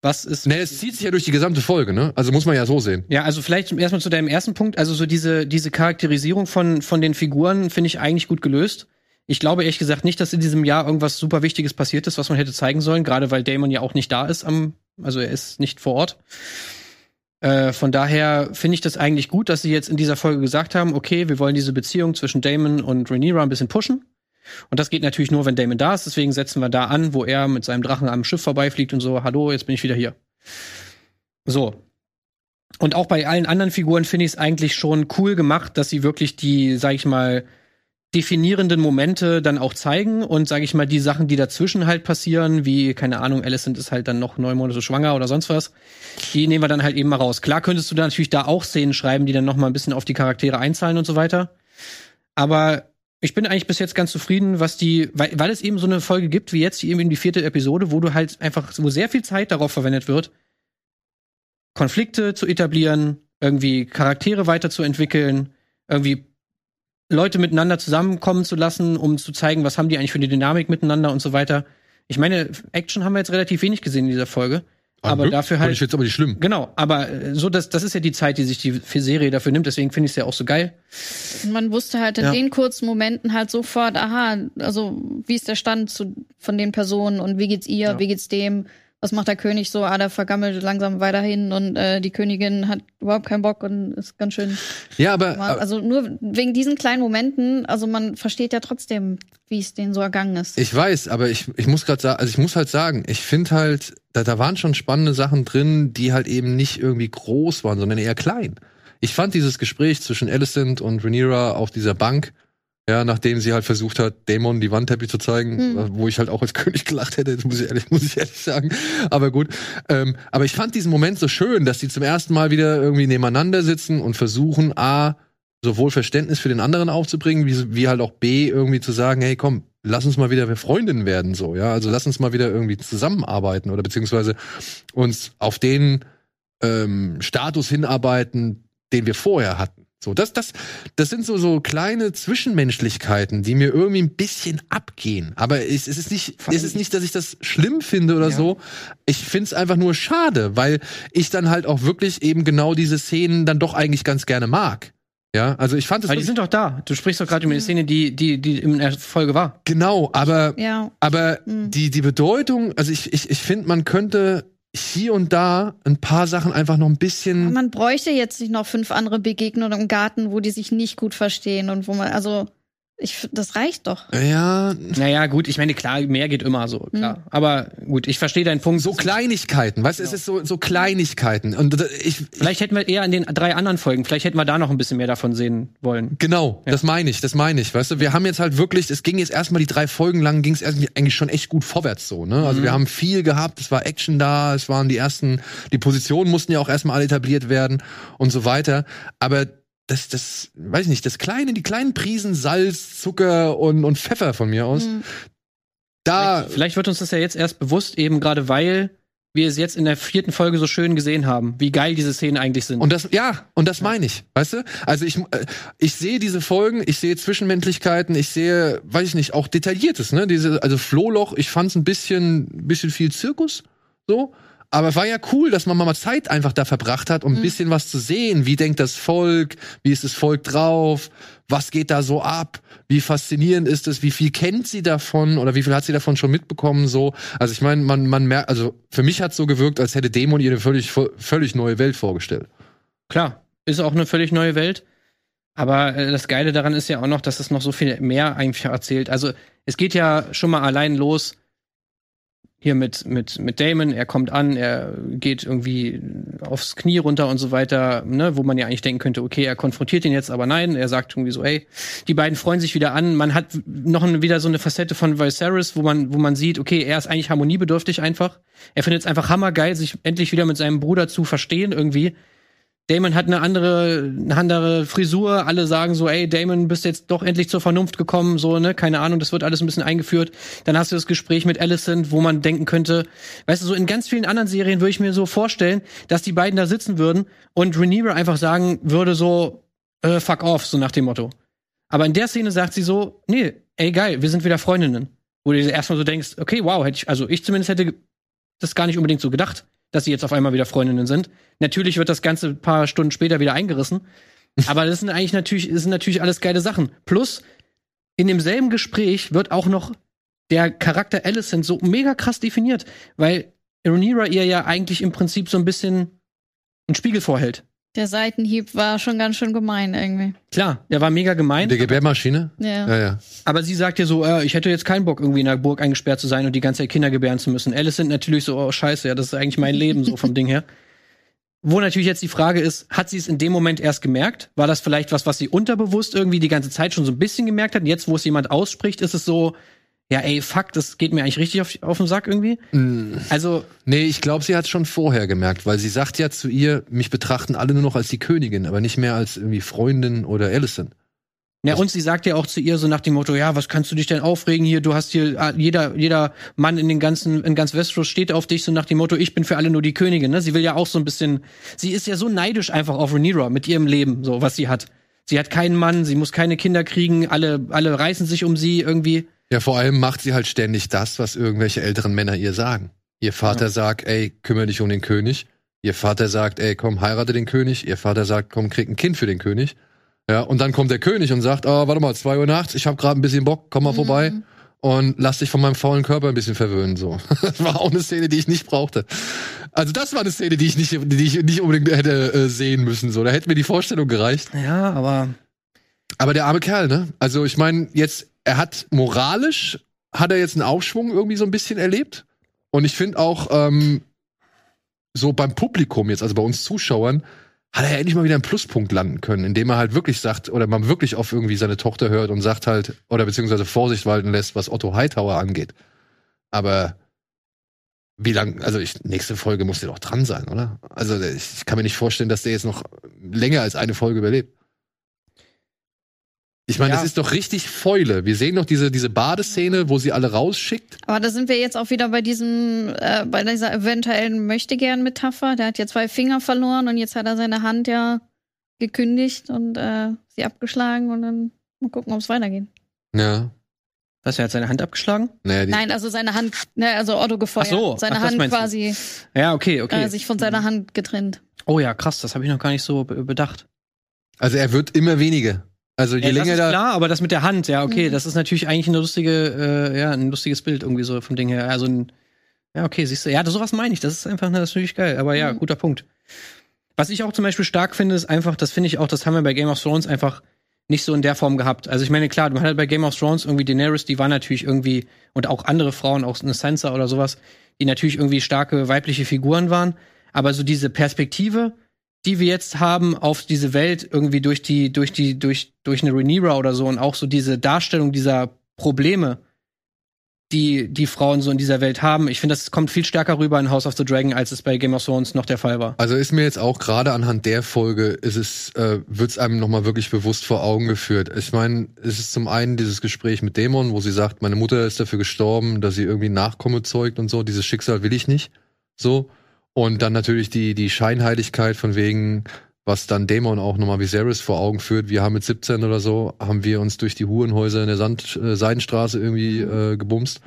Was ist. Ne, es zieht sich ja durch die gesamte Folge, ne? Also muss man ja so sehen. Ja, also vielleicht erstmal zu deinem ersten Punkt. Also so diese, diese Charakterisierung von, von den Figuren finde ich eigentlich gut gelöst. Ich glaube ehrlich gesagt nicht, dass in diesem Jahr irgendwas super Wichtiges passiert ist, was man hätte zeigen sollen, gerade weil Damon ja auch nicht da ist am, also er ist nicht vor Ort. Äh, von daher finde ich das eigentlich gut, dass sie jetzt in dieser Folge gesagt haben, okay, wir wollen diese Beziehung zwischen Damon und Rhaenyra ein bisschen pushen. Und das geht natürlich nur, wenn Damon da ist. Deswegen setzen wir da an, wo er mit seinem Drachen am Schiff vorbeifliegt und so, hallo, jetzt bin ich wieder hier. So. Und auch bei allen anderen Figuren finde ich es eigentlich schon cool gemacht, dass sie wirklich die, sag ich mal, definierenden Momente dann auch zeigen und sage ich mal die Sachen, die dazwischen halt passieren, wie keine Ahnung, Alicent ist halt dann noch neun Monate schwanger oder sonst was, die nehmen wir dann halt eben mal raus. Klar könntest du da natürlich da auch Szenen schreiben, die dann noch mal ein bisschen auf die Charaktere einzahlen und so weiter. Aber ich bin eigentlich bis jetzt ganz zufrieden, was die, weil, weil es eben so eine Folge gibt wie jetzt, die eben die vierte Episode, wo du halt einfach, wo sehr viel Zeit darauf verwendet wird, Konflikte zu etablieren, irgendwie Charaktere weiterzuentwickeln, irgendwie Leute miteinander zusammenkommen zu lassen, um zu zeigen, was haben die eigentlich für eine Dynamik miteinander und so weiter. Ich meine, Action haben wir jetzt relativ wenig gesehen in dieser Folge. Aber Glück dafür fand halt- Ich jetzt aber nicht schlimm. Genau, aber äh, so das, das ist ja die Zeit, die sich die Serie dafür nimmt. Deswegen finde ich es ja auch so geil. Und man wusste halt in Ja. den kurzen Momenten halt sofort, aha, also wie ist der Stand zu, von den Personen und wie geht's ihr, Ja. wie geht's dem, was macht der König so, ah, der vergammelt langsam weiterhin und äh, die Königin hat überhaupt keinen Bock und ist ganz schön. Ja, aber, Also nur wegen diesen kleinen Momenten, also man versteht ja trotzdem, wie es denen so ergangen ist. Ich weiß, aber ich, ich muss gerade sagen, also ich muss halt sagen, ich finde halt, da, da waren schon spannende Sachen drin, die halt eben nicht irgendwie groß waren, sondern eher klein. Ich fand dieses Gespräch zwischen Alicent und Rhaenyra auf dieser Bank, ja, nachdem sie halt versucht hat, Dämon die Wandteppich zu zeigen, Mhm. wo ich halt auch als König gelacht hätte, das muss ich ehrlich, muss ich ehrlich sagen. Aber gut. Ähm, aber ich fand diesen Moment so schön, dass die zum ersten Mal wieder irgendwie nebeneinander sitzen und versuchen, A, sowohl Verständnis für den anderen aufzubringen, wie, wie halt auch B, irgendwie zu sagen, hey, komm, lass uns mal wieder Freundinnen werden, so, ja. Also lass uns mal wieder irgendwie zusammenarbeiten oder beziehungsweise uns auf den ähm, Status hinarbeiten, den wir vorher hatten. So, das, das, das sind so, so kleine Zwischenmenschlichkeiten, die mir irgendwie ein bisschen abgehen. Aber es, es ist nicht, es ist nicht, dass ich das schlimm finde oder Ja. so. Ich find's einfach nur schade, weil ich dann halt auch wirklich eben genau diese Szenen dann doch eigentlich ganz gerne mag. Ja, also ich fand es Weil die sind doch da. Du sprichst doch gerade über eine Szene, die, die, die in der Folge war. genau, aber ja, aber Mhm. die, die Bedeutung, also ich, ich, ich finde, man könnte hier und da ein paar Sachen einfach noch ein bisschen. man bräuchte jetzt nicht noch fünf andere Begegnungen im Garten, wo die sich nicht gut verstehen und wo man, also Ich, das reicht doch. Ja, Naja, gut, ich meine, klar, mehr geht immer so, klar. Aber gut, ich verstehe deinen Punkt. so Kleinigkeiten, weißt du, es ist so, so Kleinigkeiten. Und ich, Vielleicht hätten wir eher an den drei anderen Folgen, vielleicht hätten wir da noch ein bisschen mehr davon sehen wollen. Genau, das meine ich, das meine ich. Weißt du, wir haben jetzt halt wirklich, es ging jetzt erstmal die drei Folgen lang, ging es eigentlich schon echt gut vorwärts so. Ne? Also wir haben viel gehabt, es war Action da, es waren die ersten, die Positionen mussten ja auch erstmal alle etabliert werden und so weiter. Aber das, das, weiß ich nicht, das kleine, die kleinen Prisen Salz, Zucker und, und Pfeffer von mir aus, Mhm. da, Vielleicht wird uns das ja jetzt erst bewusst, eben gerade weil wir es jetzt in der vierten Folge so schön gesehen haben, wie geil diese Szenen eigentlich sind. Und das, ja, und das meine ich, weißt du? Also ich, äh, ich sehe diese Folgen, ich sehe Zwischenmenschlichkeiten, ich sehe, weiß ich nicht, auch Detailliertes, ne? Diese, also Flohloch, ich fand es ein bisschen, bisschen viel Zirkus, so. Aber es war ja cool, dass man mal Zeit einfach da verbracht hat, um ein bisschen was zu sehen. Wie denkt das Volk? Wie ist das Volk drauf? Was geht da so ab? Wie faszinierend ist es? Wie viel kennt sie davon? Oder wie viel hat sie davon schon mitbekommen? So, also ich meine, man, man merkt, also für mich hat es so gewirkt, als hätte Dämon ihr eine völlig, völlig neue Welt vorgestellt. Klar, ist auch eine völlig neue Welt. Aber äh, das Geile daran ist ja auch noch, dass es noch so viel mehr eigentlich erzählt. Also es geht ja schon mal allein los hier mit, mit, mit Damon. Er kommt an, er geht irgendwie aufs Knie runter und so weiter, ne, wo man ja eigentlich denken könnte, okay, er konfrontiert ihn jetzt, aber nein, er sagt irgendwie so, ey, die beiden freuen sich wieder an. Man hat noch wieder so eine Facette von Viserys, wo man, wo man sieht, okay, er ist eigentlich harmoniebedürftig einfach. Er findet es einfach hammergeil, sich endlich wieder mit seinem Bruder zu verstehen irgendwie. Damon hat eine andere, eine andere Frisur. Alle sagen so, ey, Damon, bist jetzt doch endlich zur Vernunft gekommen, so, ne? Keine Ahnung, das wird alles ein bisschen eingeführt. Dann hast du das Gespräch mit Alicent, wo man denken könnte, weißt du, so in ganz vielen anderen Serien würde ich mir so vorstellen, dass die beiden da sitzen würden und Rhaenyra einfach sagen würde so, äh, fuck off, so nach dem Motto. Aber in der Szene sagt sie so, nee, ey, geil, wir sind wieder Freundinnen. Wo du erstmal so denkst, okay, wow, hätte ich, also ich zumindest hätte das gar nicht unbedingt so gedacht, dass sie jetzt auf einmal wieder Freundinnen sind. Natürlich wird das Ganze ein paar Stunden später wieder eingerissen. Aber das sind eigentlich natürlich, das sind natürlich alles geile Sachen. Plus, in demselben Gespräch wird auch noch der Charakter Alicent so mega krass definiert, weil Rhaenyra ihr ja eigentlich im Prinzip so ein bisschen einen Spiegel vorhält. Der Seitenhieb war schon ganz schön gemein irgendwie. Klar, der war mega gemein. Der Gebärmaschine? Ja. Ja, ja. Aber sie sagt ja so, äh, ich hätte jetzt keinen Bock, irgendwie in der Burg eingesperrt zu sein und die ganze Zeit Kinder gebären zu müssen. Alice sind natürlich so, oh scheiße, ja, das ist eigentlich mein Leben, so vom Ding her. Wo natürlich jetzt die Frage ist, hat sie es in dem Moment erst gemerkt? War das vielleicht was, was sie unterbewusst irgendwie die ganze Zeit schon so ein bisschen gemerkt hat? Und jetzt, wo es jemand ausspricht, ist es so, ja, ey, fuck, das geht mir eigentlich richtig auf, auf den Sack irgendwie. Also, Nee, ich glaube, sie hat schon vorher gemerkt, weil sie sagt ja zu ihr, mich betrachten alle nur noch als die Königin, aber nicht mehr als irgendwie Freundin oder Alicent. ja, und sie sagt ja auch zu ihr so nach dem Motto, ja, was kannst du dich denn aufregen hier? Du hast hier, ah, jeder, jeder Mann in den ganzen, in ganz Westeros steht auf dich, so nach dem Motto, ich bin für alle nur die Königin, ne? Sie will ja auch so ein bisschen, sie ist ja so neidisch einfach auf Rhaenyra mit ihrem Leben, so, was sie hat. Sie hat keinen Mann, sie muss keine Kinder kriegen, alle, alle reißen sich um sie irgendwie. Ja, vor allem macht sie halt ständig das, was irgendwelche älteren Männer ihr sagen. Ihr Vater sagt, ey, kümmere dich um den König. Ihr Vater sagt, ey, komm, heirate den König. Ihr Vater sagt, komm, krieg ein Kind für den König. Ja, und dann kommt der König und sagt, ah, warte mal, zwei Uhr nachts, ich habe gerade ein bisschen Bock, komm mal vorbei und lass dich von meinem faulen Körper ein bisschen verwöhnen. So, das war auch eine Szene, die ich nicht brauchte. Also das war eine Szene, die ich nicht, die ich nicht unbedingt hätte äh, sehen müssen. So, da hätte mir die Vorstellung gereicht. Ja, aber Aber der arme Kerl, ne? Also ich meine, jetzt, er hat moralisch, hat er jetzt einen Aufschwung irgendwie so ein bisschen erlebt. Und ich finde auch, ähm, so beim Publikum jetzt, also bei uns Zuschauern, hat er ja endlich mal wieder einen Pluspunkt landen können, indem er halt wirklich sagt, oder man wirklich auf irgendwie seine Tochter hört und sagt halt, oder beziehungsweise Vorsicht walten lässt, was Otto Hightower angeht. Aber wie lang, also ich, nächste Folge muss der doch dran sein, oder? Also ich, ich kann mir nicht vorstellen, dass der jetzt noch länger als eine Folge überlebt. Ich meine, Ja. das ist doch richtig Fäule. Wir sehen noch diese, diese Badeszene, wo sie alle rausschickt. Aber da sind wir jetzt auch wieder bei diesem, äh, bei dieser eventuellen Möchtegern-Metapher. Der hat ja zwei Finger verloren und jetzt hat er seine Hand ja gekündigt und äh, sie abgeschlagen und dann mal gucken, ob es weitergeht. Ja. was, er hat seine Hand abgeschlagen? Naja, Nein, also seine Hand, ne, also Otto gefeuert. Ach so, seine ach, das Hand meinst du. quasi Ja, okay, okay. äh, sich von seiner Hand getrennt. oh ja, krass, das habe ich noch gar nicht so be bedacht. also er wird immer weniger. Also je Ja, das länger ist da. klar, aber das mit der Hand, ja, okay, Mhm. das ist natürlich eigentlich eine lustige, äh, ja, ein lustiges Bild irgendwie so vom Ding her. Also ein, ja, okay, siehst du, ja, sowas meine ich, das ist einfach natürlich geil, aber ja, Mhm. guter Punkt. Was ich auch zum Beispiel stark finde, ist einfach, das finde ich auch, das haben wir bei Game of Thrones einfach nicht so in der Form gehabt. Also ich meine, klar, man hat halt bei Game of Thrones irgendwie Daenerys, die war natürlich irgendwie, und auch andere Frauen, auch eine Sansa oder sowas, die natürlich irgendwie starke weibliche Figuren waren. Aber so diese Perspektive, die wir jetzt haben auf diese Welt irgendwie durch die, durch die, durch, durch eine Rhaenyra oder so und auch so diese Darstellung dieser Probleme, die die Frauen so in dieser Welt haben. Ich finde, das kommt viel stärker rüber in House of the Dragon, als es bei Game of Thrones noch der Fall war. Also ist mir jetzt auch gerade anhand der Folge ist es äh, wird's einem noch mal wirklich bewusst vor Augen geführt. Ich meine, es ist zum einen dieses Gespräch mit Dämon, wo sie sagt, meine Mutter ist dafür gestorben, dass sie irgendwie Nachkomme zeugt und so. Dieses Schicksal will ich nicht. So und dann natürlich die die Scheinheiligkeit von wegen was dann Dämon auch nochmal Viserys vor Augen führt. Wir haben mit 17 oder so, haben wir uns durch die Hurenhäuser in der Sand, äh, Seidenstraße irgendwie äh, gebumst.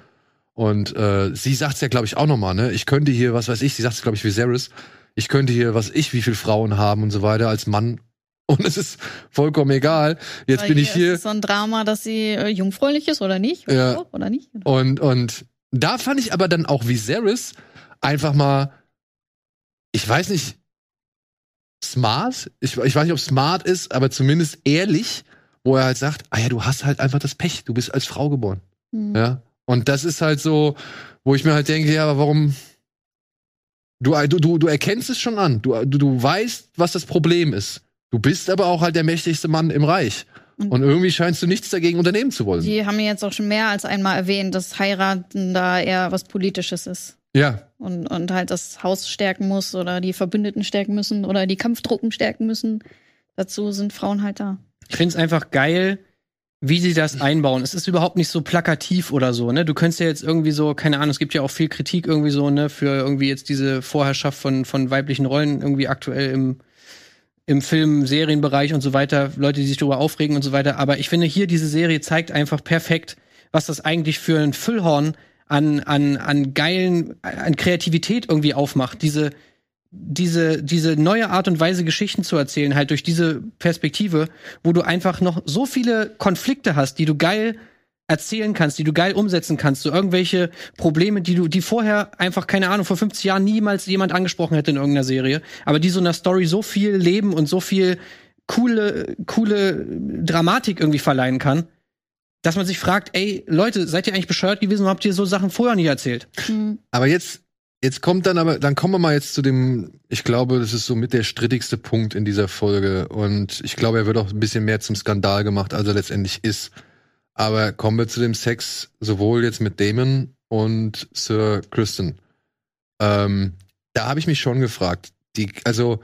Und äh, sie sagt's ja, glaube ich, auch nochmal, ne? Ich könnte hier, was weiß ich, sie sagt's, glaube ich, Viserys, ich könnte hier, was ich, wie viele Frauen haben und so weiter als Mann. Und es ist vollkommen egal. Jetzt Weil bin ich hier. Ist es so ein Drama, dass sie äh, jungfräulich ist oder nicht? Oder, Ja. so, oder nicht? Und, und da fand ich aber dann auch Viserys einfach mal, ich weiß nicht, smart. Ich, ich weiß nicht, ob smart ist, aber zumindest ehrlich, wo er halt sagt, ah ja, du hast halt einfach das Pech, du bist als Frau geboren. Hm. Ja. Und das ist halt so, wo ich mir halt denke, ja, aber warum? Du, du, du, du erkennst es schon an. Du, du, du weißt, was das Problem ist. Du bist aber auch halt der mächtigste Mann im Reich. Und- Und irgendwie scheinst du nichts dagegen unternehmen zu wollen. Die haben ja jetzt auch schon mehr als einmal erwähnt, dass heiraten da eher was Politisches ist. Ja, Und, und halt das Haus stärken muss oder die Verbündeten stärken müssen oder die Kampftruppen stärken müssen. Dazu sind Frauen halt da. Ich finde es einfach geil, wie sie das einbauen. Es ist überhaupt nicht so plakativ oder so, ne? Du könntest ja jetzt irgendwie so, keine Ahnung, es gibt ja auch viel Kritik irgendwie so, ne, für irgendwie jetzt diese Vorherrschaft von, von weiblichen Rollen irgendwie aktuell im, im Film, Serienbereich und so weiter, Leute, die sich darüber aufregen und so weiter. Aber ich finde hier, diese Serie zeigt einfach perfekt, was das eigentlich für ein Füllhorn an, an, an geilen, an Kreativität irgendwie aufmacht. Diese, diese, diese neue Art und Weise, Geschichten zu erzählen, halt durch diese Perspektive, wo du einfach noch so viele Konflikte hast, die du geil erzählen kannst, die du geil umsetzen kannst, so irgendwelche Probleme, die du, die vorher einfach, keine Ahnung, vor 50 Jahren niemals jemand angesprochen hätte in irgendeiner Serie, aber die so einer Story so viel Leben und so viel coole, coole Dramatik irgendwie verleihen kann, dass man sich fragt, ey, Leute, seid ihr eigentlich bescheuert gewesen und habt ihr so Sachen vorher nie erzählt? Hm. Aber jetzt, jetzt kommt dann aber, dann kommen wir mal jetzt zu dem, ich glaube, das ist so mit der strittigste Punkt in dieser Folge. Und ich glaube, er wird auch ein bisschen mehr zum Skandal gemacht, als er letztendlich ist. Aber kommen wir zu dem Sex, sowohl jetzt mit Damon und Sir Kristen. Ähm, da habe ich mich schon gefragt, die, also,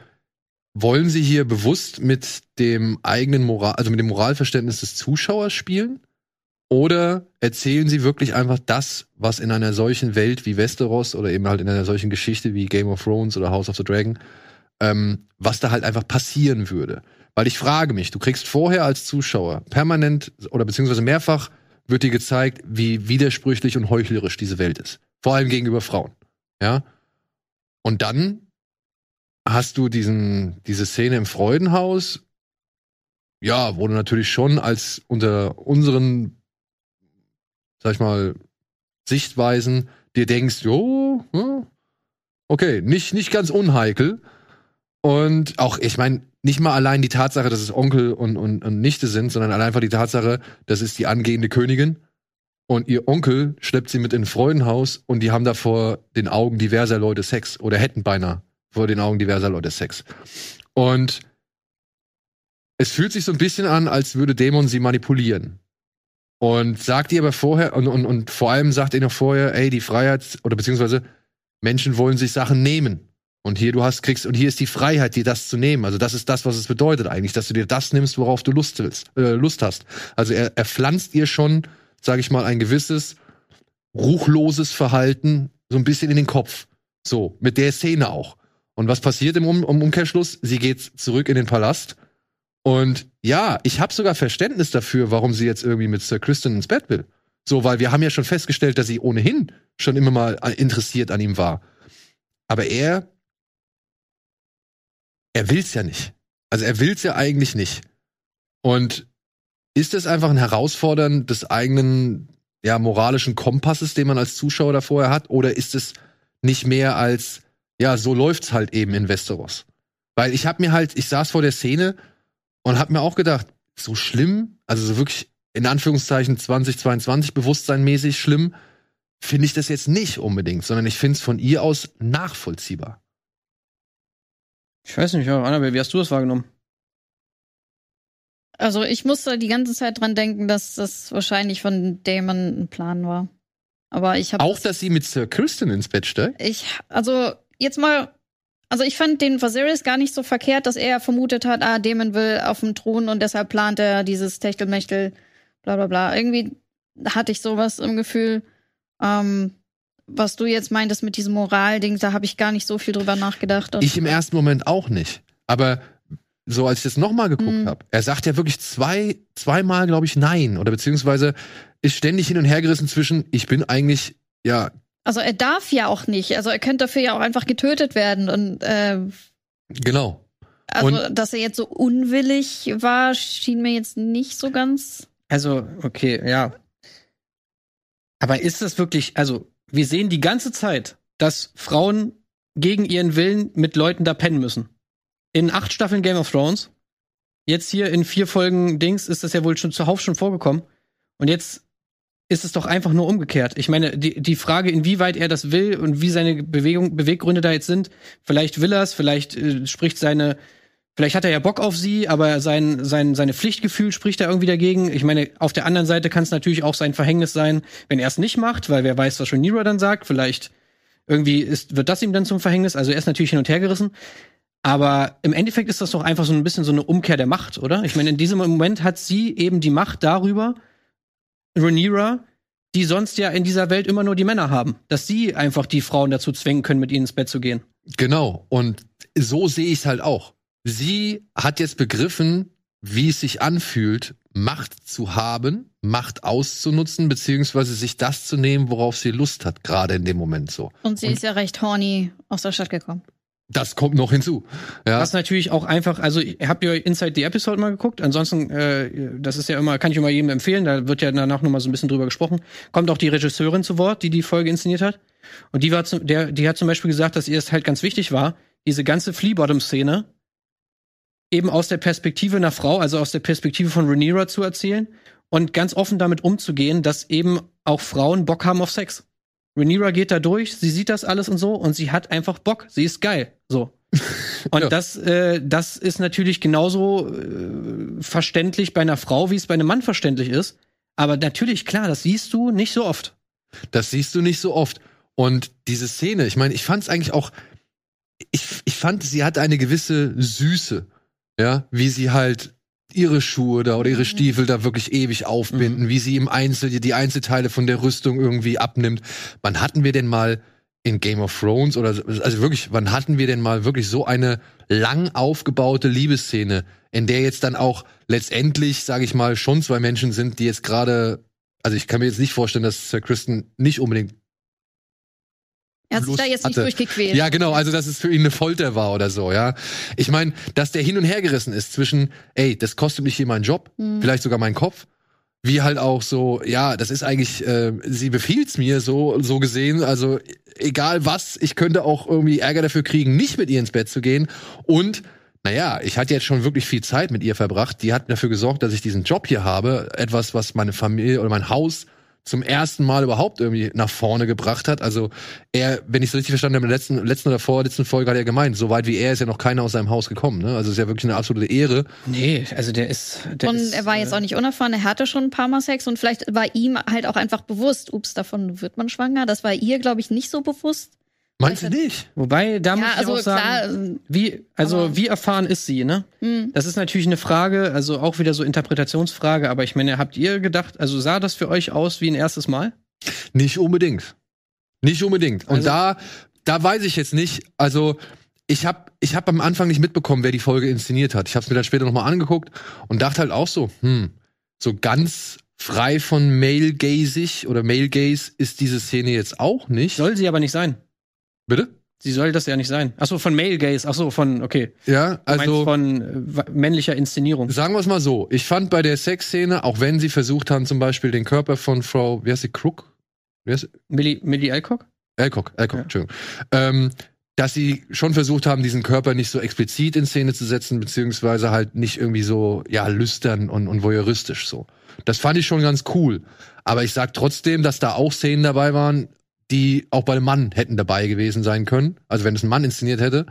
wollen sie hier bewusst mit dem eigenen Moral, also mit dem Moralverständnis des Zuschauers spielen? Oder erzählen sie wirklich einfach das, was in einer solchen Welt wie Westeros oder eben halt in einer solchen Geschichte wie Game of Thrones oder House of the Dragon, ähm, was da halt einfach passieren würde? Weil ich frage mich, du kriegst vorher als Zuschauer permanent oder beziehungsweise mehrfach wird dir gezeigt, wie widersprüchlich und heuchlerisch diese Welt ist. Vor allem gegenüber Frauen. Ja? Und dann hast du diesen, diese Szene im Freudenhaus, ja, wo du natürlich schon als unter unseren sag ich mal, Sichtweisen dir denkst, jo, okay, nicht, nicht ganz unheikel. Und auch, ich meine, nicht mal allein die Tatsache, dass es Onkel und, und, und Nichte sind, sondern allein einfach die Tatsache, das ist die angehende Königin. Und ihr Onkel schleppt sie mit in ein Freudenhaus und die haben da vor den Augen diverser Leute Sex oder hätten beinahe vor den Augen diverser Leute Sex. Und es fühlt sich so ein bisschen an, als würde Dämon sie manipulieren. Und sagt ihr aber vorher, und, und, und vor allem sagt ihr noch vorher, ey, die Freiheit, oder beziehungsweise Menschen wollen sich Sachen nehmen. Und hier du hast, kriegst, und hier ist die Freiheit, dir das zu nehmen. Also das ist das, was es bedeutet eigentlich, dass du dir das nimmst, worauf du Lust willst, äh, Lust hast. Also er, er pflanzt ihr schon, sage ich mal, ein gewisses ruchloses Verhalten so ein bisschen in den Kopf. So, mit der Szene auch. Und was passiert im, um im Umkehrschluss? Sie geht zurück in den Palast. Und ja, ich habe sogar Verständnis dafür, warum sie jetzt irgendwie mit Sir Kristen ins Bett will. So, weil wir haben ja schon festgestellt, dass sie ohnehin schon immer mal äh, interessiert an ihm war. Aber er, er will's ja nicht. Also er will's ja eigentlich nicht. Und ist es einfach ein Herausfordern des eigenen, ja, moralischen Kompasses, den man als Zuschauer da vorher hat? Oder ist es nicht mehr als, ja, so läuft's halt eben in Westeros? Weil ich hab mir halt, ich saß vor der Szene und hab mir auch gedacht, so schlimm, also so wirklich in Anführungszeichen 2022 bewusstseinmäßig schlimm, finde ich das jetzt nicht unbedingt, sondern ich finde es von ihr aus nachvollziehbar. Ich weiß nicht, Annabelle, wie hast du das wahrgenommen? Also ich musste die ganze Zeit dran denken, dass das wahrscheinlich von Damon ein Plan war. Aber ich habe Auch, dass sie mit Sir Kirsten ins Bett steigt? ich also jetzt mal also ich fand den Viserys gar nicht so verkehrt, dass er vermutet hat, ah Damon will auf dem Thron und deshalb plant er dieses Techtelmechtel bla bla bla. Irgendwie hatte ich sowas im Gefühl. Ähm, was du jetzt meintest mit diesem Moralding, da habe ich gar nicht so viel drüber nachgedacht. Und Ich im ersten Moment auch nicht. Aber so als ich das nochmal geguckt Mhm. habe, er sagt ja wirklich zwei, zweimal, glaube ich, nein. Oder beziehungsweise ist ständig hin und her gerissen zwischen, ich bin eigentlich, ja, also er darf ja auch nicht. Also er könnte dafür ja auch einfach getötet werden. Und äh, genau. also, Und- dass er jetzt so unwillig war, schien mir jetzt nicht so ganz. Also, okay, ja. Aber ist das wirklich, also, wir sehen die ganze Zeit, dass Frauen gegen ihren Willen mit Leuten da pennen müssen. In acht Staffeln Game of Thrones. Jetzt hier in vier Folgen Dings ist das ja wohl schon zuhauf schon vorgekommen. Und jetzt ist es doch einfach nur umgekehrt. Ich meine, die, die Frage, inwieweit er das will und wie seine Bewegung, Beweggründe da jetzt sind, vielleicht will er es, vielleicht äh, spricht seine, vielleicht hat er ja Bock auf sie, aber sein, sein, seine Pflichtgefühl spricht da irgendwie dagegen. Ich meine, auf der anderen Seite kann es natürlich auch sein Verhängnis sein, wenn er es nicht macht, weil wer weiß, was Rhaenyra dann sagt. Vielleicht irgendwie ist, wird das ihm dann zum Verhängnis. Also er ist natürlich hin und her gerissen. Aber im Endeffekt ist das doch einfach so ein bisschen so eine Umkehr der Macht, oder? Ich meine, in diesem Moment hat sie eben die Macht darüber, Rhaenyra, die sonst ja in dieser Welt immer nur die Männer haben, dass sie einfach die Frauen dazu zwingen können, mit ihnen ins Bett zu gehen. Genau. Und so sehe ich es halt auch. Sie hat jetzt begriffen, wie es sich anfühlt, Macht zu haben, Macht auszunutzen, beziehungsweise sich das zu nehmen, worauf sie Lust hat, gerade in dem Moment so. Und sie Und- ist ja recht horny aus der Stadt gekommen. Das kommt noch hinzu. Ja. Was natürlich auch einfach, also habt ihr Inside the Episode mal geguckt? Ansonsten, äh, das ist ja immer, kann ich immer jedem empfehlen, da wird ja danach nochmal so ein bisschen drüber gesprochen. Kommt auch die Regisseurin zu Wort, die die Folge inszeniert hat. Und die war zu, der, die hat zum Beispiel gesagt, dass ihr es halt ganz wichtig war, diese ganze Flea-Bottom-Szene eben aus der Perspektive einer Frau, also aus der Perspektive von Rhaenyra zu erzählen und ganz offen damit umzugehen, dass eben auch Frauen Bock haben auf Sex. Rhaenyra geht da durch, sie sieht das alles und so und sie hat einfach Bock, sie ist geil, so. Und Ja. das, äh, das ist natürlich genauso äh, verständlich bei einer Frau, wie es bei einem Mann verständlich ist. Aber natürlich, klar, das siehst du nicht so oft. Das siehst du nicht so oft. Und diese Szene, ich meine, ich fand es eigentlich auch, ich, ich fand, sie hat eine gewisse Süße, ja, wie sie halt ihre Schuhe da oder ihre Stiefel da wirklich ewig aufbinden, wie sie im Einzel die Einzelteile von der Rüstung irgendwie abnimmt. Wann hatten wir denn mal in Game of Thrones oder so- also wirklich, wann hatten wir denn mal wirklich so eine lang aufgebaute Liebesszene, in der jetzt dann auch letztendlich, sage ich mal, schon zwei Menschen sind, die jetzt gerade also ich kann mir jetzt nicht vorstellen, dass Sir Kristen nicht unbedingt Er hat sich da jetzt nicht hatte. durchgequält. Ja, genau, also dass es für ihn eine Folter war oder so, ja. Ich meine, dass der hin und her gerissen ist zwischen, ey, das kostet mich hier meinen Job, Hm. vielleicht sogar meinen Kopf, wie halt auch so, ja, das ist eigentlich, äh, sie befiehlt mir so, so gesehen, also egal was, ich könnte auch irgendwie Ärger dafür kriegen, nicht mit ihr ins Bett zu gehen und naja, ich hatte jetzt schon wirklich viel Zeit mit ihr verbracht. Die hat dafür gesorgt, dass ich diesen Job hier habe. Etwas, was meine Familie oder mein Haus zum ersten Mal überhaupt irgendwie nach vorne gebracht hat. Also er, wenn ich es richtig verstanden habe, in der letzten, letzten oder vorletzten Folge hat er gemeint, so weit wie er ist ja noch keiner aus seinem Haus gekommen. Ne? Also es ist ja wirklich eine absolute Ehre. Nee, also der ist. Der und ist, er war jetzt äh, auch nicht unerfahren, er hatte schon ein paar Mal Sex und vielleicht war ihm halt auch einfach bewusst, ups, davon wird man schwanger. Das war ihr, glaube ich, nicht so bewusst. Meinst du nicht? Wobei, da muss ja, ich also auch sagen, klar, wie, also wie erfahren ist sie, ne? hm, Das ist natürlich eine Frage, also auch wieder so Interpretationsfrage, aber ich meine, habt ihr gedacht, also sah das für euch aus wie ein erstes Mal? Nicht unbedingt. Nicht unbedingt. Und Also- da, da weiß ich jetzt nicht. Also ich habe ich hab am Anfang nicht mitbekommen, wer die Folge inszeniert hat. Ich habe es mir dann später nochmal angeguckt und dachte halt auch so, hm, so ganz frei von Male Gazig oder Male Gaze ist diese Szene jetzt auch nicht. Soll sie aber nicht sein. Bitte? Sie soll das ja nicht sein. Ach so, von Male Gaze. Ach so, von, okay. Ja, also von äh, männlicher Inszenierung. sagen wir es mal so. Ich fand bei der Sexszene, auch wenn sie versucht haben, zum Beispiel den Körper von Frau, wie heißt sie, Crook? Wie heißt sie? Millie, Millie Alcock? Alcock, Alcock, Ja. Entschuldigung. Ähm, dass sie schon versucht haben, diesen Körper nicht so explizit in Szene zu setzen, beziehungsweise halt nicht irgendwie so, ja, lüstern und, und voyeuristisch so. Das fand ich schon ganz cool. Aber ich sag trotzdem, dass da auch Szenen dabei waren, die auch bei einem Mann hätten dabei gewesen sein können. Also wenn es ein Mann inszeniert hätte.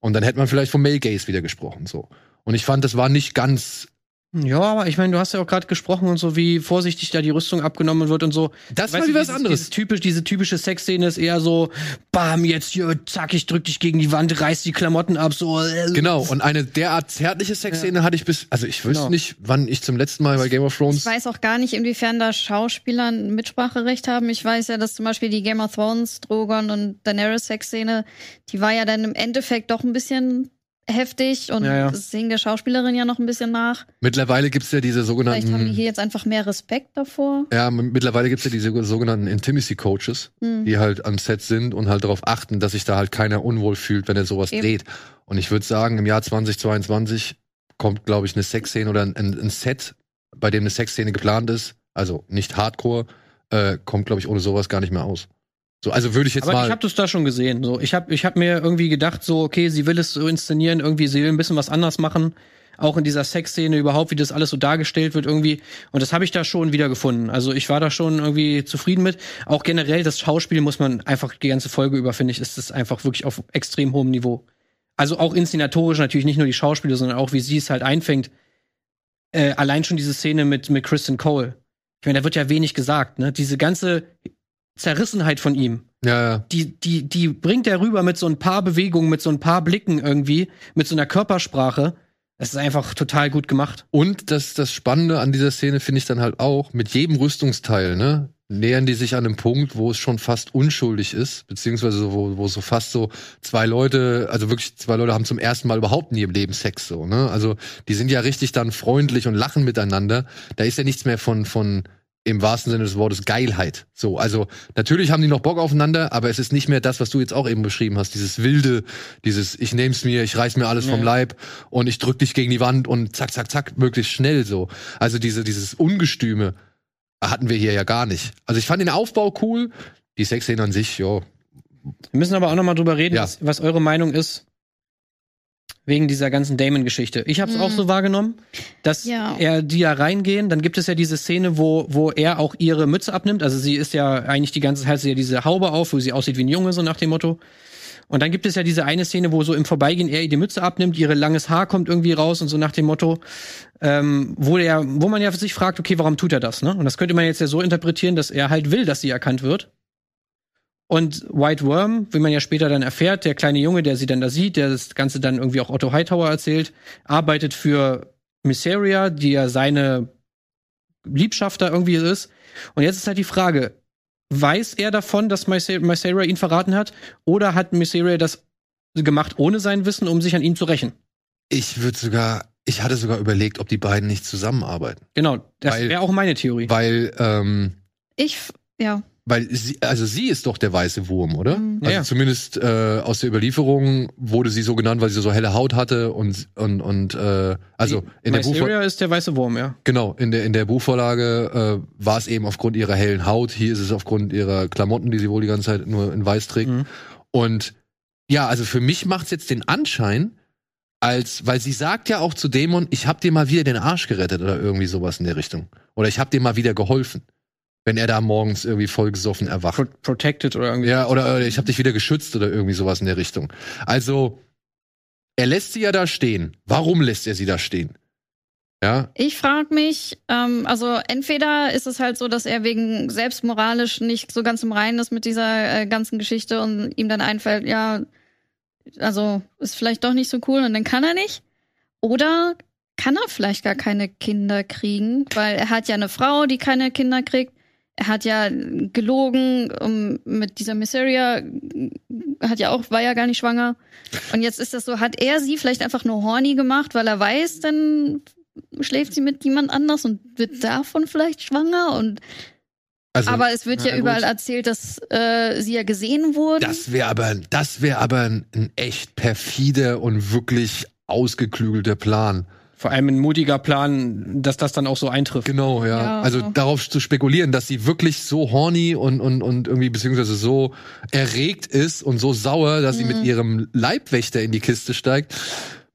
Und dann hätte man vielleicht von Male Gaze wieder gesprochen, so. Und ich fand, das war nicht ganz Ja, aber ich meine, du hast ja auch gerade gesprochen und so, wie vorsichtig da die Rüstung abgenommen wird und so. Das war wie was anderes. Dieses typisch, diese typische Sexszene ist eher so, bam, jetzt hier, zack, ich drück dich gegen die Wand, reiß die Klamotten ab, so. äh, Genau, und eine derart zärtliche Sexszene hatte ich bis, also ich wüsste Genau. nicht, wann ich zum letzten Mal bei Game of Ich Thrones. weiß auch gar nicht, inwiefern da Schauspieler ein Mitspracherecht haben. Ich weiß ja, dass zum Beispiel die Game of Thrones, Drogon und Daenerys Sexszene, die war ja dann im Endeffekt doch ein bisschen heftig und Ja, ja. hing der Schauspielerin ja noch ein bisschen nach. Mittlerweile gibt's ja diese Vielleicht haben die sogenannten, hier jetzt einfach mehr Respekt davor. ja, mittlerweile gibt's ja diese sogenannten Intimacy Coaches, Hm. die halt am Set sind und halt darauf achten, dass sich da halt keiner unwohl fühlt, wenn er sowas Eben. dreht. Und ich würde sagen, im Jahr 2022 kommt, glaube ich, eine Sexszene oder ein, ein, ein Set, bei dem eine Sexszene geplant ist, also nicht Hardcore, äh, kommt, glaube ich, ohne sowas gar nicht mehr aus. So, also würde ich jetzt Aber mal. ich habe das da schon gesehen. So, ich habe ich hab mir irgendwie gedacht, so, okay, sie will es so inszenieren, irgendwie, sie will ein bisschen was anders machen. Auch in dieser Sexszene überhaupt, wie das alles so dargestellt wird irgendwie. Und das habe ich da schon wieder gefunden. Also ich war da schon irgendwie zufrieden mit. Auch generell das Schauspiel muss man einfach die ganze Folge über, finde ich, ist das einfach wirklich auf extrem hohem Niveau. Also auch inszenatorisch natürlich nicht nur die Schauspieler, sondern auch wie sie es halt einfängt. Äh, allein schon diese Szene mit, mit Kristen Cole. Ich meine, da wird ja wenig gesagt, ne? Diese ganze Zerrissenheit von ihm ja, ja. die, die, die bringt er rüber mit so ein paar Bewegungen, mit so ein paar Blicken irgendwie, mit so einer Körpersprache. Das ist einfach total gut gemacht. Und das, das Spannende an dieser Szene finde ich dann halt auch, mit jedem Rüstungsteil, ne, nähern die sich an einem Punkt, wo es schon fast unschuldig ist, beziehungsweise wo, wo so fast so zwei Leute, also wirklich zwei Leute haben zum ersten Mal überhaupt in ihrem Leben Sex so, ne? Also die sind ja richtig dann freundlich und lachen miteinander. Da ist ja nichts mehr von, von im wahrsten Sinne des Wortes Geilheit. So, also natürlich haben die noch Bock aufeinander, aber es ist nicht mehr das, was du jetzt auch eben beschrieben hast, dieses wilde, dieses ich nehm's mir, ich reiß mir alles vom Ja. Leib und ich drück dich gegen die Wand und zack zack zack möglichst schnell so. Also diese dieses ungestüme hatten wir hier ja gar nicht. Also ich fand den Aufbau cool, die Sexszene an sich, ja, Wir müssen aber auch noch mal drüber reden, Ja. was, was eure Meinung ist. Wegen dieser ganzen Damon-Geschichte. Ich habe es Mhm. auch so wahrgenommen, dass Ja. er die da reingehen. Dann gibt es ja diese Szene, wo, wo er auch ihre Mütze abnimmt. Also sie ist ja eigentlich die ganze Zeit sie ja diese Haube auf, wo sie aussieht wie ein Junge, so nach dem Motto. Und dann gibt es ja diese eine Szene, wo so im Vorbeigehen er ihr die Mütze abnimmt, ihre langes Haar kommt irgendwie raus und so nach dem Motto, ähm, wo er, wo man ja sich fragt, okay, warum tut er das, ne? Und das könnte man jetzt ja so interpretieren, dass er halt will, dass sie erkannt wird. Und White Worm, wie man ja später dann erfährt, der kleine Junge, der sie dann da sieht, der das Ganze dann irgendwie auch Otto Hightower erzählt, arbeitet für Mysteria, die ja seine Liebschaft da irgendwie ist. Und jetzt ist halt die Frage, weiß er davon, dass Mysteria ihn verraten hat? Oder hat Mysteria das gemacht ohne sein Wissen, um sich an ihm zu rächen? ich würde sogar, ich hatte sogar überlegt, ob die beiden nicht zusammenarbeiten, Genau, das wäre auch meine Theorie. weil ähm, Ich, ja. Weil sie, also sie ist doch der weiße Wurm, oder? Mhm. Also Ja, ja. zumindest äh, aus der Überlieferung wurde sie so genannt, weil sie so helle Haut hatte und und und äh, also in der Buchvorlage ist der weiße Wurm, ja. genau in der in der Buchvorlage äh, war es eben aufgrund ihrer hellen Haut. Hier ist es aufgrund ihrer Klamotten, die sie wohl die ganze Zeit nur in Weiß trägt. Mhm. Und ja, also für mich macht's jetzt den Anschein, als weil sie sagt ja auch zu Dämon, ich hab dir mal wieder den Arsch gerettet oder irgendwie sowas in der Richtung. Oder ich hab dir mal wieder geholfen. Wenn er da morgens irgendwie vollgesoffen erwacht. Pro protected oder irgendwie. Ja, oder, oder ich habe dich wieder geschützt oder irgendwie sowas in der Richtung. Also, er lässt sie ja da stehen. Warum lässt er sie da stehen? Ja, Ich frage mich, ähm, also entweder ist es halt so, dass er wegen selbstmoralisch nicht so ganz im Reinen ist mit dieser äh, ganzen Geschichte und ihm dann einfällt, ja, also ist vielleicht doch nicht so cool und dann kann er nicht. Oder kann er vielleicht gar keine Kinder kriegen, weil er hat ja eine Frau, die keine Kinder kriegt. Er hat ja gelogen um, mit dieser Mysteria, hat ja auch, war ja gar nicht schwanger. Und jetzt ist das so, hat er sie vielleicht einfach nur horny gemacht, weil er weiß, dann schläft sie mit jemand anders und wird davon vielleicht schwanger und also aber es wird ja gut. überall erzählt, dass äh, sie ja gesehen wurden. das wäre aber, das wäre aber ein, ein echt perfider und wirklich ausgeklügelter Plan. Vor allem ein mutiger Plan, dass das dann auch so eintrifft. Genau, ja. Ja, also so. darauf zu spekulieren, dass sie wirklich so horny und, und, und irgendwie beziehungsweise so erregt ist und so sauer, dass sie mit ihrem Leibwächter in die Kiste steigt,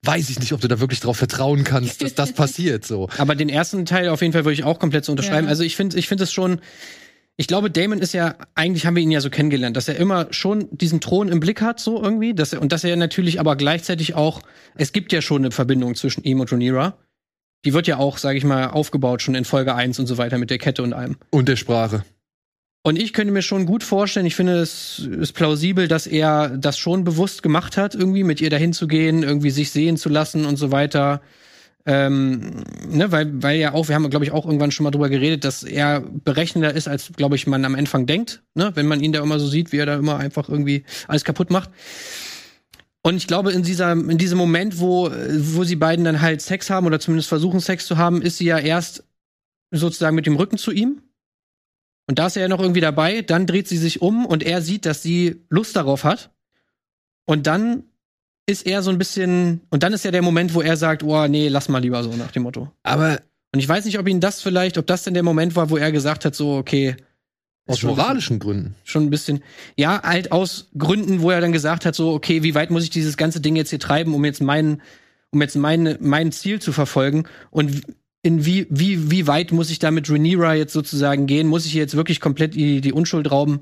weiß ich nicht, ob du da wirklich drauf vertrauen kannst, dass das passiert. So. Aber den ersten Teil auf jeden Fall würde ich auch komplett so unterschreiben. Ja. Also ich finde, ich finde es schon. Ich glaube, Damon ist ja eigentlich haben wir ihn ja so kennengelernt, dass er immer schon diesen Thron im Blick hat, so irgendwie, dass er und dass er natürlich aber gleichzeitig auch. Es gibt ja schon eine Verbindung zwischen ihm und Rhaenyra. Die wird ja auch, sage ich mal, aufgebaut schon in Folge 1 und so weiter mit der Kette und allem. Und der Sprache. Und ich könnte mir schon gut vorstellen, ich finde es ist plausibel, dass er das schon bewusst gemacht hat, irgendwie mit ihr dahin zu gehen, irgendwie sich sehen zu lassen und so weiter. Ähm, ne, weil, weil ja auch, wir haben, glaube ich, auch irgendwann schon mal drüber geredet, dass er berechnender ist, als, glaube ich, man am Anfang denkt, ne, wenn man ihn da immer so sieht, wie er da immer einfach irgendwie alles kaputt macht. Und ich glaube, in dieser, in diesem Moment, wo, wo sie beiden dann halt Sex haben oder zumindest versuchen, Sex zu haben, ist sie ja erst sozusagen mit dem Rücken zu ihm. Und da ist er ja noch irgendwie dabei. Dann dreht sie sich um und er sieht, dass sie Lust darauf hat. Und dann ist er so ein bisschen, und dann ist ja der Moment, wo er sagt, oh, nee, lass mal lieber so nach dem Motto. Aber Und ich weiß nicht, ob ihn das vielleicht, ob das denn der Moment war, wo er gesagt hat, so, okay, aus moralischen Gründen. schon ein bisschen, ja, halt aus Gründen, wo er dann gesagt hat, so, okay, wie weit muss ich dieses ganze Ding jetzt hier treiben, um jetzt mein, um jetzt mein, mein Ziel zu verfolgen und in wie, wie, wie weit muss ich da mit Rhaenyra jetzt sozusagen gehen? Muss ich jetzt wirklich komplett die, die Unschuld rauben?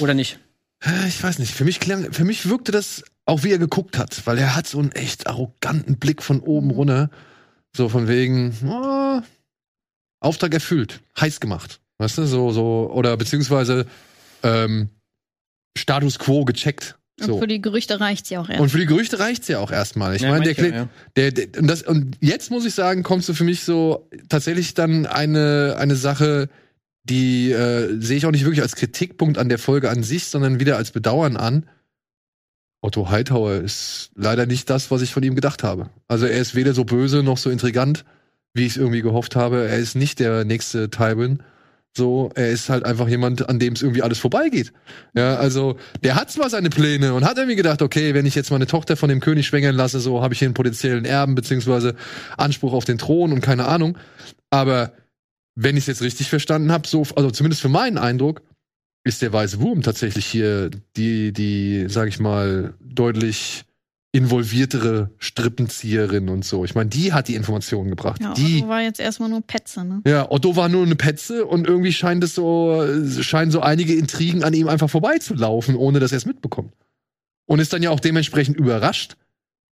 Oder nicht? Äh, Ich weiß nicht. Für mich klang, für mich wirkte das auch, wie er geguckt hat, weil er hat so einen echt arroganten Blick von oben Mhm. runter. So von wegen, oh, Auftrag erfüllt, heiß gemacht. Weißt du, so, so, oder beziehungsweise ähm, Status quo gecheckt. Und So. für die Gerüchte reicht's ja auch erst. Und für die Gerüchte reicht's ja auch erstmal. Ich Ja, meine, der, Kle- ja. der, der und, das, und jetzt muss ich sagen, kommst du für mich so tatsächlich dann eine, eine Sache, die äh, sehe ich auch nicht wirklich als Kritikpunkt an der Folge an sich, sondern wieder als Bedauern an. Otto Hightower ist leider nicht das, was ich von ihm gedacht habe. Also er ist weder so böse noch so intrigant, wie ich es irgendwie gehofft habe. Er ist nicht der nächste Tywin. So, er ist halt einfach jemand, an dem es irgendwie alles vorbeigeht. Ja, also der hat zwar seine Pläne und hat irgendwie gedacht, okay, wenn ich jetzt meine Tochter von dem König schwängern lasse, so habe ich hier einen potenziellen Erben beziehungsweise Anspruch auf den Thron und keine Ahnung. Aber wenn ich es jetzt richtig verstanden habe, so, also zumindest für meinen Eindruck, ist der weiße Wurm tatsächlich hier die, die, sag ich mal, deutlich involviertere Strippenzieherin und so. Ich meine, die hat die Informationen gebracht. ja, die, Otto war jetzt erstmal nur Petze, ne? ja, Otto war nur eine Petze und irgendwie scheint es so, scheinen so einige Intrigen an ihm einfach vorbeizulaufen, ohne dass er es mitbekommt. Und ist dann ja auch dementsprechend überrascht,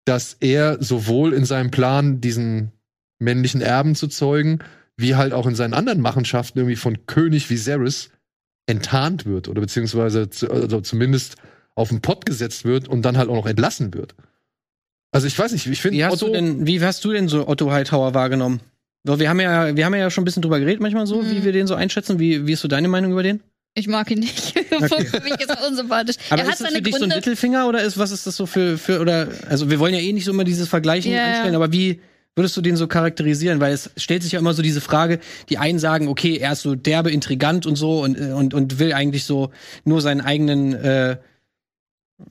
dass er sowohl in seinem Plan, diesen männlichen Erben zu zeugen, wie halt auch in seinen anderen Machenschaften irgendwie von König Viserys enttarnt wird oder beziehungsweise zu, also zumindest auf den Pott gesetzt wird und dann halt auch noch entlassen wird. Also ich weiß nicht, ich finde Wie hast, du denn, wie hast du denn so Otto Hightower wahrgenommen? Wir haben ja, wir haben ja schon ein bisschen drüber geredet manchmal so, Mhm. wie wir den so einschätzen. Wie, wie ist so deine Meinung über den? Ich mag ihn nicht. für mich ist er unsympathisch. Aber er hat ist das für dich so ein Gründe. Mittelfinger oder ist was ist das so für für oder also wir wollen ja eh nicht so immer dieses Vergleichen ja. anstellen, aber wie würdest du den so charakterisieren? Weil es stellt sich ja immer so diese Frage, die einen sagen, okay, er ist so derbe intrigant und so und äh, und und will eigentlich so nur seinen eigenen äh,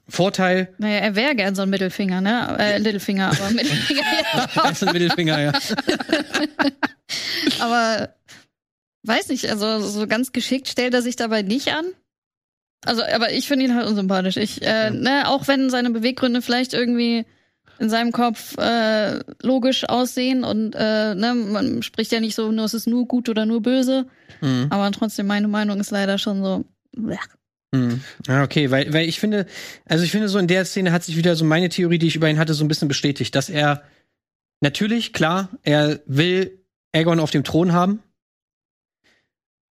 Vorteil. naja, er wäre gern so ein Mittelfinger, ne? Äh, Littlefinger, aber Mittelfinger. Er ist ein Mittelfinger, ja. aber weiß nicht, also so ganz geschickt stellt er sich dabei nicht an. Also, aber ich finde ihn halt unsympathisch. Ich, äh, ne, auch wenn seine Beweggründe vielleicht irgendwie in seinem Kopf äh, logisch aussehen und äh, ne, man spricht ja nicht so, nur es ist nur gut oder nur böse, Mhm. aber trotzdem meine Meinung ist leider schon so. blech. Hm. Ja, okay, weil, weil ich finde, also ich finde so in der Szene hat sich wieder so meine Theorie, die ich über ihn hatte, so ein bisschen bestätigt, dass er natürlich, klar, er will Aegon auf dem Thron haben,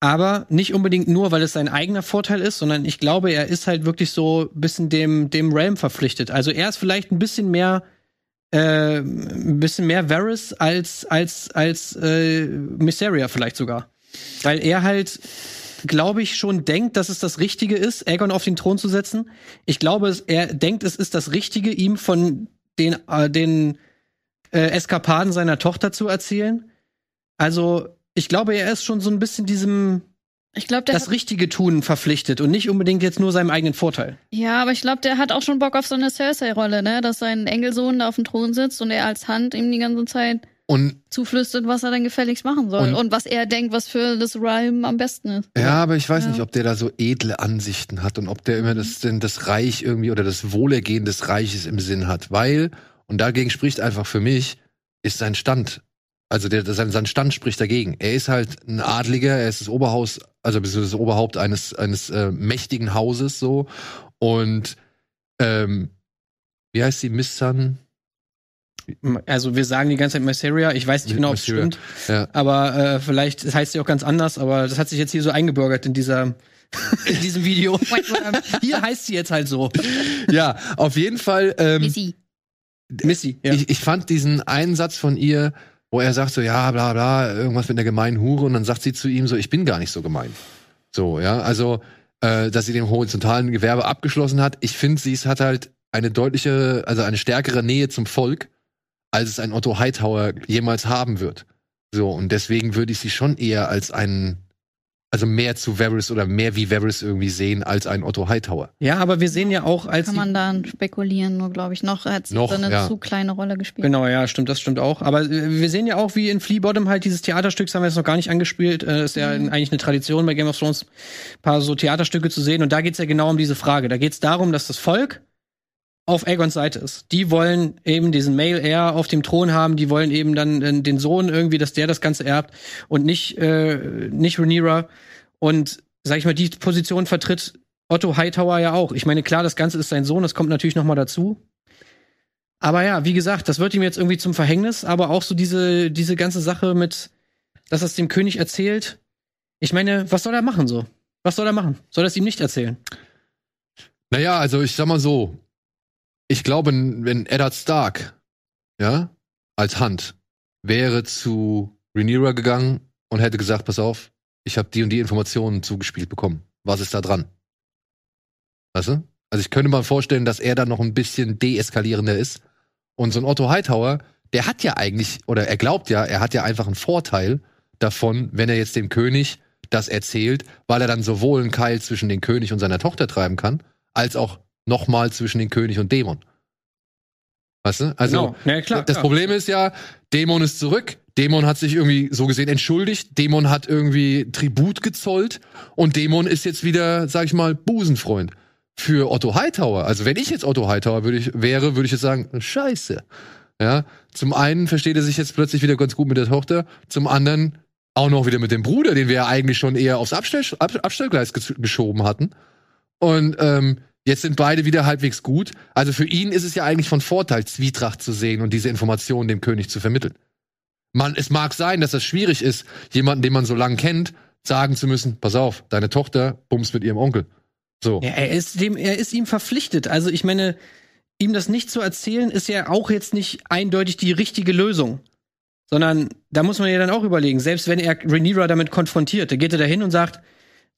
aber nicht unbedingt nur, weil es sein eigener Vorteil ist, sondern ich glaube, er ist halt wirklich so ein bisschen dem, dem Realm verpflichtet. Also er ist vielleicht ein bisschen mehr äh, ein bisschen mehr Varys als als als äh, Mysteria vielleicht sogar, weil er halt glaube ich, schon denkt, dass es das Richtige ist, Aegon auf den Thron zu setzen. Ich glaube, er denkt, es ist das Richtige, ihm von den, äh, den äh, Eskapaden seiner Tochter zu erzählen. Also, ich glaube, er ist schon so ein bisschen diesem, Ich glaube, der das hat, Richtige tun verpflichtet und nicht unbedingt jetzt nur seinem eigenen Vorteil. ja, aber ich glaube, der hat auch schon Bock auf so eine Cersei-Rolle, ne? Dass sein Engelsohn da auf dem Thron sitzt und er als Hand ihm die ganze Zeit Und zuflüstert, was er dann gefälligst machen soll. Und- Und, was er denkt, was für das Rhyme am besten ist. ja, aber ich weiß Ja. nicht, ob der da so edle Ansichten hat und ob der immer das, denn das Reich irgendwie oder das Wohlergehen des Reiches im Sinn hat. Weil, und dagegen spricht einfach für mich, ist sein Stand. Also der, sein, sein Stand spricht dagegen. Er ist halt ein Adliger, er ist das Oberhaus, also das Oberhaupt eines, eines äh, mächtigen Hauses so. Und ähm, wie heißt sie? Miss Sun? Also wir sagen die ganze Zeit Mysteria, ich weiß nicht genau, ob es stimmt, Ja. aber äh, vielleicht das heißt sie auch ganz anders, aber das hat sich jetzt hier so eingebürgert in dieser in diesem Video. hier heißt sie jetzt halt so. ja, auf jeden Fall. Ähm, Missy. Missy. Ja. Ich, ich fand diesen einen Satz von ihr, wo er sagt so, ja, bla bla, irgendwas mit der gemeinen Hure und dann sagt sie zu ihm so, ich bin gar nicht so gemein. So, ja, also, äh, dass sie den horizontalen Gewerbe abgeschlossen hat. Ich finde, sie hat halt eine deutliche, also eine stärkere Nähe zum Volk, als es ein Otto Hightower jemals haben wird. So, und deswegen würde ich sie schon eher als einen, also mehr zu Varys oder mehr wie Varys irgendwie sehen, als ein Otto Hightower. ja, aber wir sehen ja auch als Kann man da spekulieren, nur glaube ich. Noch hat sie Noch, so eine ja. zu kleine Rolle gespielt. Genau, ja, stimmt, das stimmt auch. Aber äh, wir sehen ja auch, wie in Flea Bottom halt dieses Theaterstück, das haben wir jetzt noch gar nicht angespielt, äh, ist ja Mhm. eigentlich eine Tradition bei Game of Thrones, ein paar so Theaterstücke zu sehen. Und da geht's ja genau um diese Frage. Da geht's darum, dass das Volk auf Aegons Seite ist. Die wollen eben diesen Male Heir auf dem Thron haben, die wollen eben dann den Sohn irgendwie, dass der das Ganze erbt und nicht, äh, nicht Rhaenyra. Und sag ich mal, die Position vertritt Otto Hightower ja auch. Ich meine, klar, das Ganze ist sein Sohn, das kommt natürlich noch mal dazu. Aber ja, wie gesagt, das wird ihm jetzt irgendwie zum Verhängnis, aber auch so diese, diese ganze Sache mit, dass er es dem König erzählt. Ich meine, was soll er machen so? Was soll er machen? Soll er es ihm nicht erzählen? Naja, also ich sag mal so, ich glaube, wenn Eddard Stark, ja, als Hand, wäre zu Rhaenyra gegangen und hätte gesagt, pass auf, ich habe die und die Informationen zugespielt bekommen. Was ist da dran? Weißt du? Also ich könnte mal vorstellen, dass er dann noch ein bisschen deeskalierender ist. Und so ein Otto Hightower, der hat ja eigentlich, oder er glaubt ja, er hat ja einfach einen Vorteil davon, wenn er jetzt dem König das erzählt, weil er dann sowohl einen Keil zwischen den König und seiner Tochter treiben kann, als auch nochmal zwischen den König und Dämon. Weißt du? Also, genau. ja, klar, das klar. Problem ist ja, Dämon ist zurück. Dämon hat sich irgendwie so gesehen entschuldigt. Dämon hat irgendwie Tribut gezollt. Und Dämon ist jetzt wieder, sag ich mal, Busenfreund. Für Otto Hightower. Also wenn ich jetzt Otto Hightower würde ich, wäre, würde ich jetzt sagen, scheiße. Ja. Zum einen versteht er sich jetzt plötzlich wieder ganz gut mit der Tochter. Zum anderen auch noch wieder mit dem Bruder, den wir ja eigentlich schon eher aufs Abstell, Ab, Abstellgleis ges- geschoben hatten. Und ähm, jetzt sind beide wieder halbwegs gut. Also für ihn ist es ja eigentlich von Vorteil, Zwietracht zu sehen und diese Informationen dem König zu vermitteln. Man, es mag sein, dass es schwierig ist, jemanden, den man so lange kennt, sagen zu müssen, pass auf, deine Tochter bumst mit ihrem Onkel. So. Ja, er ist dem, er ist ihm verpflichtet. Also ich meine, ihm das nicht zu erzählen, ist ja auch jetzt nicht eindeutig die richtige Lösung. Sondern da muss man ja dann auch überlegen, selbst wenn er Rhaenyra damit konfrontiert, da geht er da hin und sagt,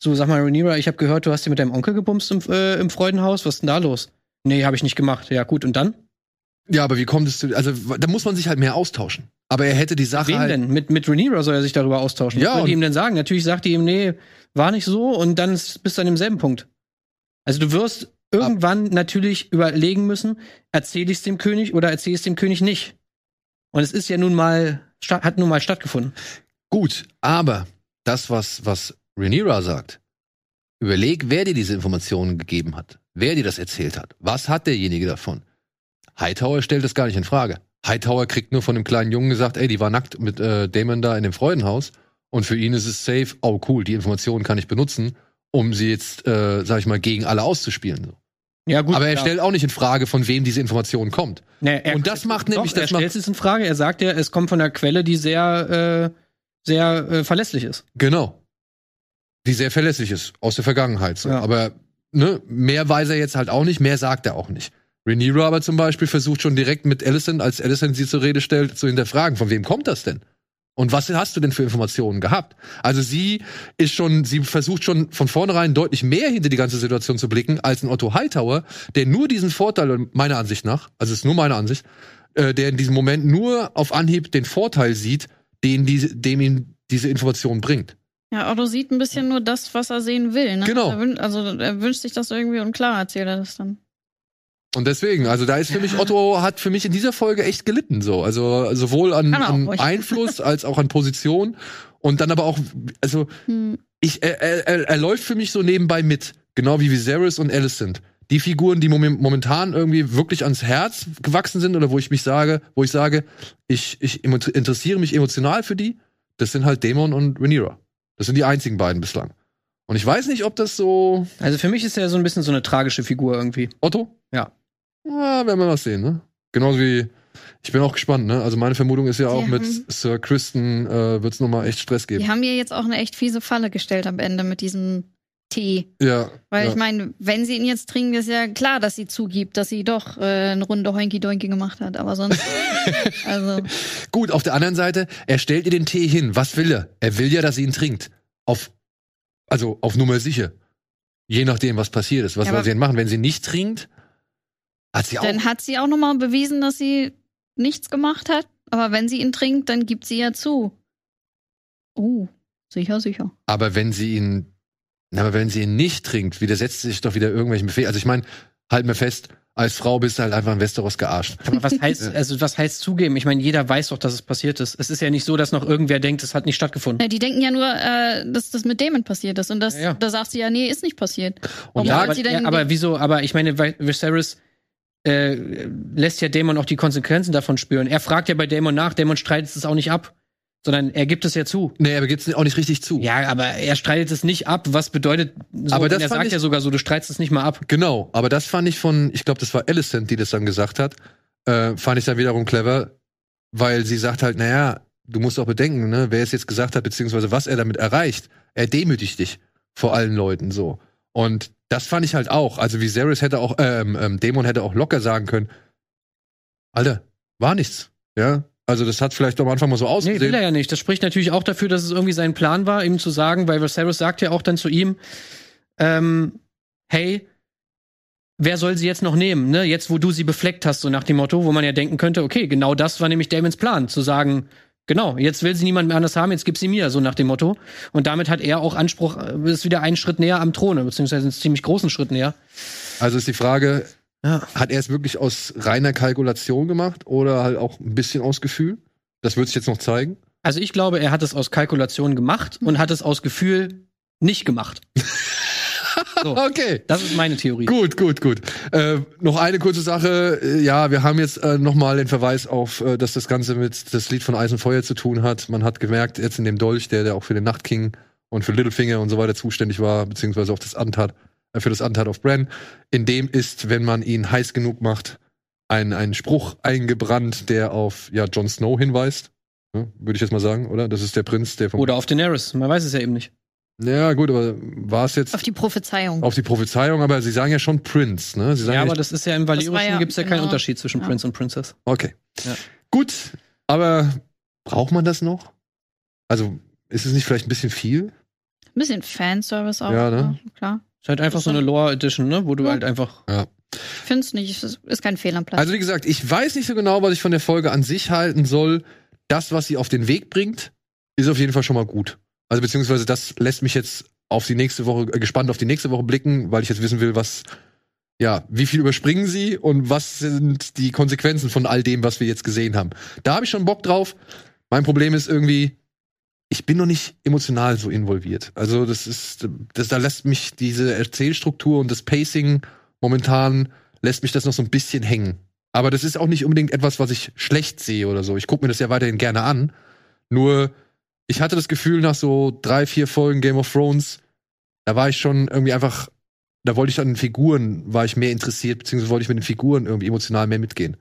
so sag mal Rhaenyra, ich habe gehört, du hast dir mit deinem Onkel gebumst im, äh, im Freudenhaus, was ist denn da los? Nee, habe ich nicht gemacht. Ja, gut, und dann? Ja, aber wie kommt es zu, also da muss man sich halt mehr austauschen. Aber er hätte die Sache Wen halt. denn? Mit, mit Rhaenyra soll er sich darüber austauschen. Ja, Was die ihm denn sagen? Natürlich sagt die ihm, nee, war nicht so und dann ist- bist du an demselben Punkt. Also du wirst irgendwann natürlich überlegen müssen, erzähle ich es dem König oder erzähle ich es dem König nicht. Und es ist ja nun mal, hat nun mal stattgefunden. Gut, aber das, was, was Rhaenyra sagt, überleg, wer dir diese Informationen gegeben hat, wer dir das erzählt hat. Was hat derjenige davon? Hightower stellt das gar nicht in Frage. Hightower kriegt nur von dem kleinen Jungen gesagt, ey, die war nackt mit äh, Damon da in dem Freudenhaus. Und für ihn ist es safe, oh cool, die Informationen kann ich benutzen, um sie jetzt, äh, sag ich mal, gegen alle auszuspielen. So. Ja, gut. Aber er klar. stellt auch nicht in Frage, von wem diese Information kommt. Nee, er, und das macht nämlich- doch, das er stellt es in Frage. Er sagt ja, es kommt von einer Quelle, die sehr, äh, sehr äh, verlässlich ist. Genau. Die sehr verlässlich ist, aus der Vergangenheit. So. Ja. Aber ne, mehr weiß er jetzt halt auch nicht, mehr sagt er auch nicht. Rhaenyra aber zum Beispiel versucht schon direkt mit Alicent, als Alicent sie zur Rede stellt, zu hinterfragen, von wem kommt das denn? Und was hast du denn für Informationen gehabt? Also sie ist schon, sie versucht schon von vornherein deutlich mehr hinter die ganze Situation zu blicken, als ein Otto Hightower, der nur diesen Vorteil, meiner Ansicht nach, also es ist nur meine Ansicht, äh, der in diesem Moment nur auf Anhieb den Vorteil sieht, den diese, dem ihm diese Information bringt. Ja, Otto sieht ein bisschen nur das, was er sehen will. Ne? Genau. Er also er wünscht sich das irgendwie und klar erzählt er das dann. Und deswegen, also da ist für mich, Otto hat für mich in dieser Folge echt gelitten so. Also sowohl an, an. Einfluss als auch an Position. Und dann aber auch, also Hm. ich, er, er, er, läuft für mich so nebenbei mit. Genau wie Viserys und Alicent. Die Figuren, die mom- momentan irgendwie wirklich ans Herz gewachsen sind oder wo ich mich sage, wo ich sage, ich, ich interessiere mich emotional für die, das sind halt Daemon und Rhaenyra. Das sind die einzigen beiden bislang. Und ich weiß nicht, ob das so Also für mich ist er so ein bisschen so eine tragische Figur irgendwie. Otto? Ja. Ja, werden wir mal sehen, ne? Genauso wie, ich bin auch gespannt, ne? Also meine Vermutung ist ja auch Sie mit Sir Kristen äh, wird es nochmal echt Stress geben. Die haben mir jetzt auch eine echt fiese Falle gestellt am Ende mit diesem Tee. Ja. Weil ja. ich meine, wenn sie ihn jetzt trinken, ist ja klar, dass sie zugibt, dass sie doch äh, eine Runde Hoinky Doinky gemacht hat. Aber sonst, also Gut, auf der anderen Seite, er stellt ihr den Tee hin. Was will er? Er will ja, dass sie ihn trinkt. Auf, also auf Nummer sicher. Je nachdem, was passiert ist. Was Ja, soll sie denn machen? Wenn sie nicht trinkt, hat sie auch. dann hat sie auch nochmal bewiesen, dass sie nichts gemacht hat. Aber wenn sie ihn trinkt, dann gibt sie ja zu. Oh, sicher, sicher. Aber wenn sie ihn, aber wenn sie ihn nicht trinkt, widersetzt sie sich doch wieder irgendwelchen Befehlen. Also ich meine, halt mir fest, als Frau bist du halt einfach in Westeros gearscht. Aber was heißt, also was heißt zugeben? Ich meine, jeder weiß doch, dass es passiert ist. Es ist ja nicht so, dass noch irgendwer denkt, es hat nicht stattgefunden. Ja, die denken ja nur, äh, dass das mit Damon passiert ist. Und das, Ja, ja. da sagt sie ja, nee, ist nicht passiert. Und hat aber, sie denn ja, aber wieso? Aber ich meine, Viserys äh, lässt ja Daemon auch die Konsequenzen davon spüren. Er fragt ja bei Daemon nach, Daemon streitet es auch nicht ab, sondern er gibt es ja zu. nee, aber gibt's auch nicht richtig zu. Ja, aber er streitet es nicht ab. Was bedeutet? So, Aber das er sagt ich- ja sogar so, du streitest es nicht mal ab. Genau, aber das fand ich von, ich glaube, das war Alicent, die das dann gesagt hat, äh, fand ich dann wiederum clever, weil sie sagt halt, naja, du musst auch bedenken, ne, wer es jetzt gesagt hat, beziehungsweise was er damit erreicht. Er demütigt dich vor allen Leuten so. Und das fand ich halt auch. Also Viserys hätte auch, ähm, ähm, Dämon hätte auch locker sagen können, Alter, war nichts. Ja, also das hat vielleicht am Anfang mal so Nee, ausgesehen. will er ja nicht. Das spricht natürlich auch dafür, dass es irgendwie sein Plan war, ihm zu sagen, weil Viserys sagt ja auch dann zu ihm, ähm, hey, wer soll sie jetzt noch nehmen, ne? Jetzt, wo du sie befleckt hast, so nach dem Motto, wo man ja denken könnte, okay, genau das war nämlich Damons Plan, zu sagen, genau, jetzt will sie niemand mehr anders haben, jetzt gib sie mir, so nach dem Motto. Und damit hat er auch Anspruch, äh, ist wieder einen Schritt näher am Throne, beziehungsweise einen ziemlich großen Schritt näher. Also ist die Frage, Ja. Hat er es wirklich aus reiner Kalkulation gemacht oder halt auch ein bisschen aus Gefühl? Das wird sich jetzt noch zeigen. Also ich glaube, er hat es aus Kalkulation gemacht und hat es aus Gefühl nicht gemacht. So. Okay. Das ist meine Theorie. Gut, gut, gut. Äh, noch eine kurze Sache. Äh, Ja, wir haben jetzt äh, noch mal den Verweis auf, äh, dass das Ganze mit das Lied von Eis und Feuer zu tun hat. Man hat gemerkt, jetzt in dem Dolch, der, der auch für den Nachtking und für Littlefinger und so weiter zuständig war, beziehungsweise auch das Antat, äh, für das Antat auf Bran. In dem ist, wenn man ihn heiß genug macht, ein, ein Spruch eingebrannt, der auf ja, Jon Snow hinweist. Ja, Würde ich jetzt mal sagen, oder? Das ist der Prinz, der vom. Oder auf Daenerys. Man weiß es ja eben nicht. Ja, gut, aber war es jetzt Auf die Prophezeiung. auf die Prophezeiung, aber sie sagen ja schon Prince, ne? Sie sagen Ja, ja, aber das ist ja im Valerischen ja- gibt's ja keinen genau. Unterschied zwischen Ja. Prince und Princess. Okay. Ja. Gut, aber braucht man das noch? Also, ist es nicht vielleicht ein bisschen viel? Ein bisschen Fanservice auch. Ja, ne? ja, klar. Ist halt einfach so eine Lore Edition, ne, wo du Ja. halt einfach Ich finde es nicht. Es ist kein Fehl am Platz. Also, wie gesagt, ich weiß nicht so genau, was ich von der Folge an sich halten soll. Das, was sie auf den Weg bringt, ist auf jeden Fall schon mal gut. Also, beziehungsweise das lässt mich jetzt auf die nächste Woche, äh, gespannt auf die nächste Woche blicken, weil ich jetzt wissen will, was, ja, wie viel überspringen sie und was sind die Konsequenzen von all dem, was wir jetzt gesehen haben. Da habe ich schon Bock drauf. Mein Problem ist irgendwie, ich bin noch nicht emotional so involviert. Also das ist, das, da lässt mich diese Erzählstruktur und das Pacing momentan lässt mich das noch so ein bisschen hängen. Aber das ist auch nicht unbedingt etwas, was ich schlecht sehe oder so. Ich gucke mir das ja weiterhin gerne an. Nur, ich hatte das Gefühl, nach so drei, vier Folgen Game of Thrones, da war ich schon irgendwie einfach, da wollte ich an den Figuren, war ich mehr interessiert, beziehungsweise wollte ich mit den Figuren irgendwie emotional mehr mitgehen.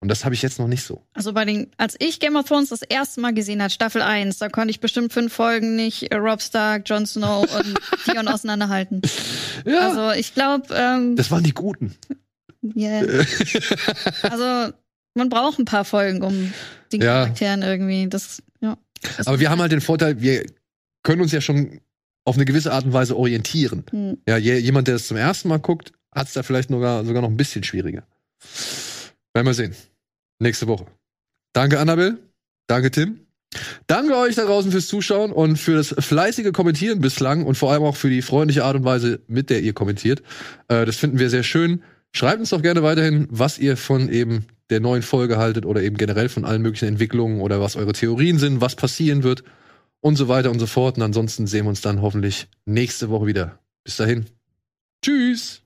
Und das habe ich jetzt noch nicht so. Also bei den, als ich Game of Thrones das erste Mal gesehen hat, Staffel 1, da konnte ich bestimmt fünf Folgen nicht äh, Rob Stark, Jon Snow und Theon auseinanderhalten. Ja. Also ich glaube, ähm, das waren die Guten. yeah. also man braucht ein paar Folgen, um den Ja. Charakteren irgendwie das, ja. Das Aber wir haben halt den Vorteil, wir können uns ja schon auf eine gewisse Art und Weise orientieren. Hm. Ja, je, jemand, der es zum ersten Mal guckt, hat es da vielleicht sogar, sogar noch ein bisschen schwieriger. Werden wir sehen. Nächste Woche. Danke, Annabel. Danke, Tim. Danke euch da draußen fürs Zuschauen und für das fleißige Kommentieren bislang und vor allem auch für die freundliche Art und Weise, mit der ihr kommentiert. Äh, das finden wir sehr schön. Schreibt uns doch gerne weiterhin, was ihr von eben der neuen Folge haltet oder eben generell von allen möglichen Entwicklungen oder was eure Theorien sind, was passieren wird und so weiter und so fort. Und ansonsten sehen wir uns dann hoffentlich nächste Woche wieder. Bis dahin. Tschüss.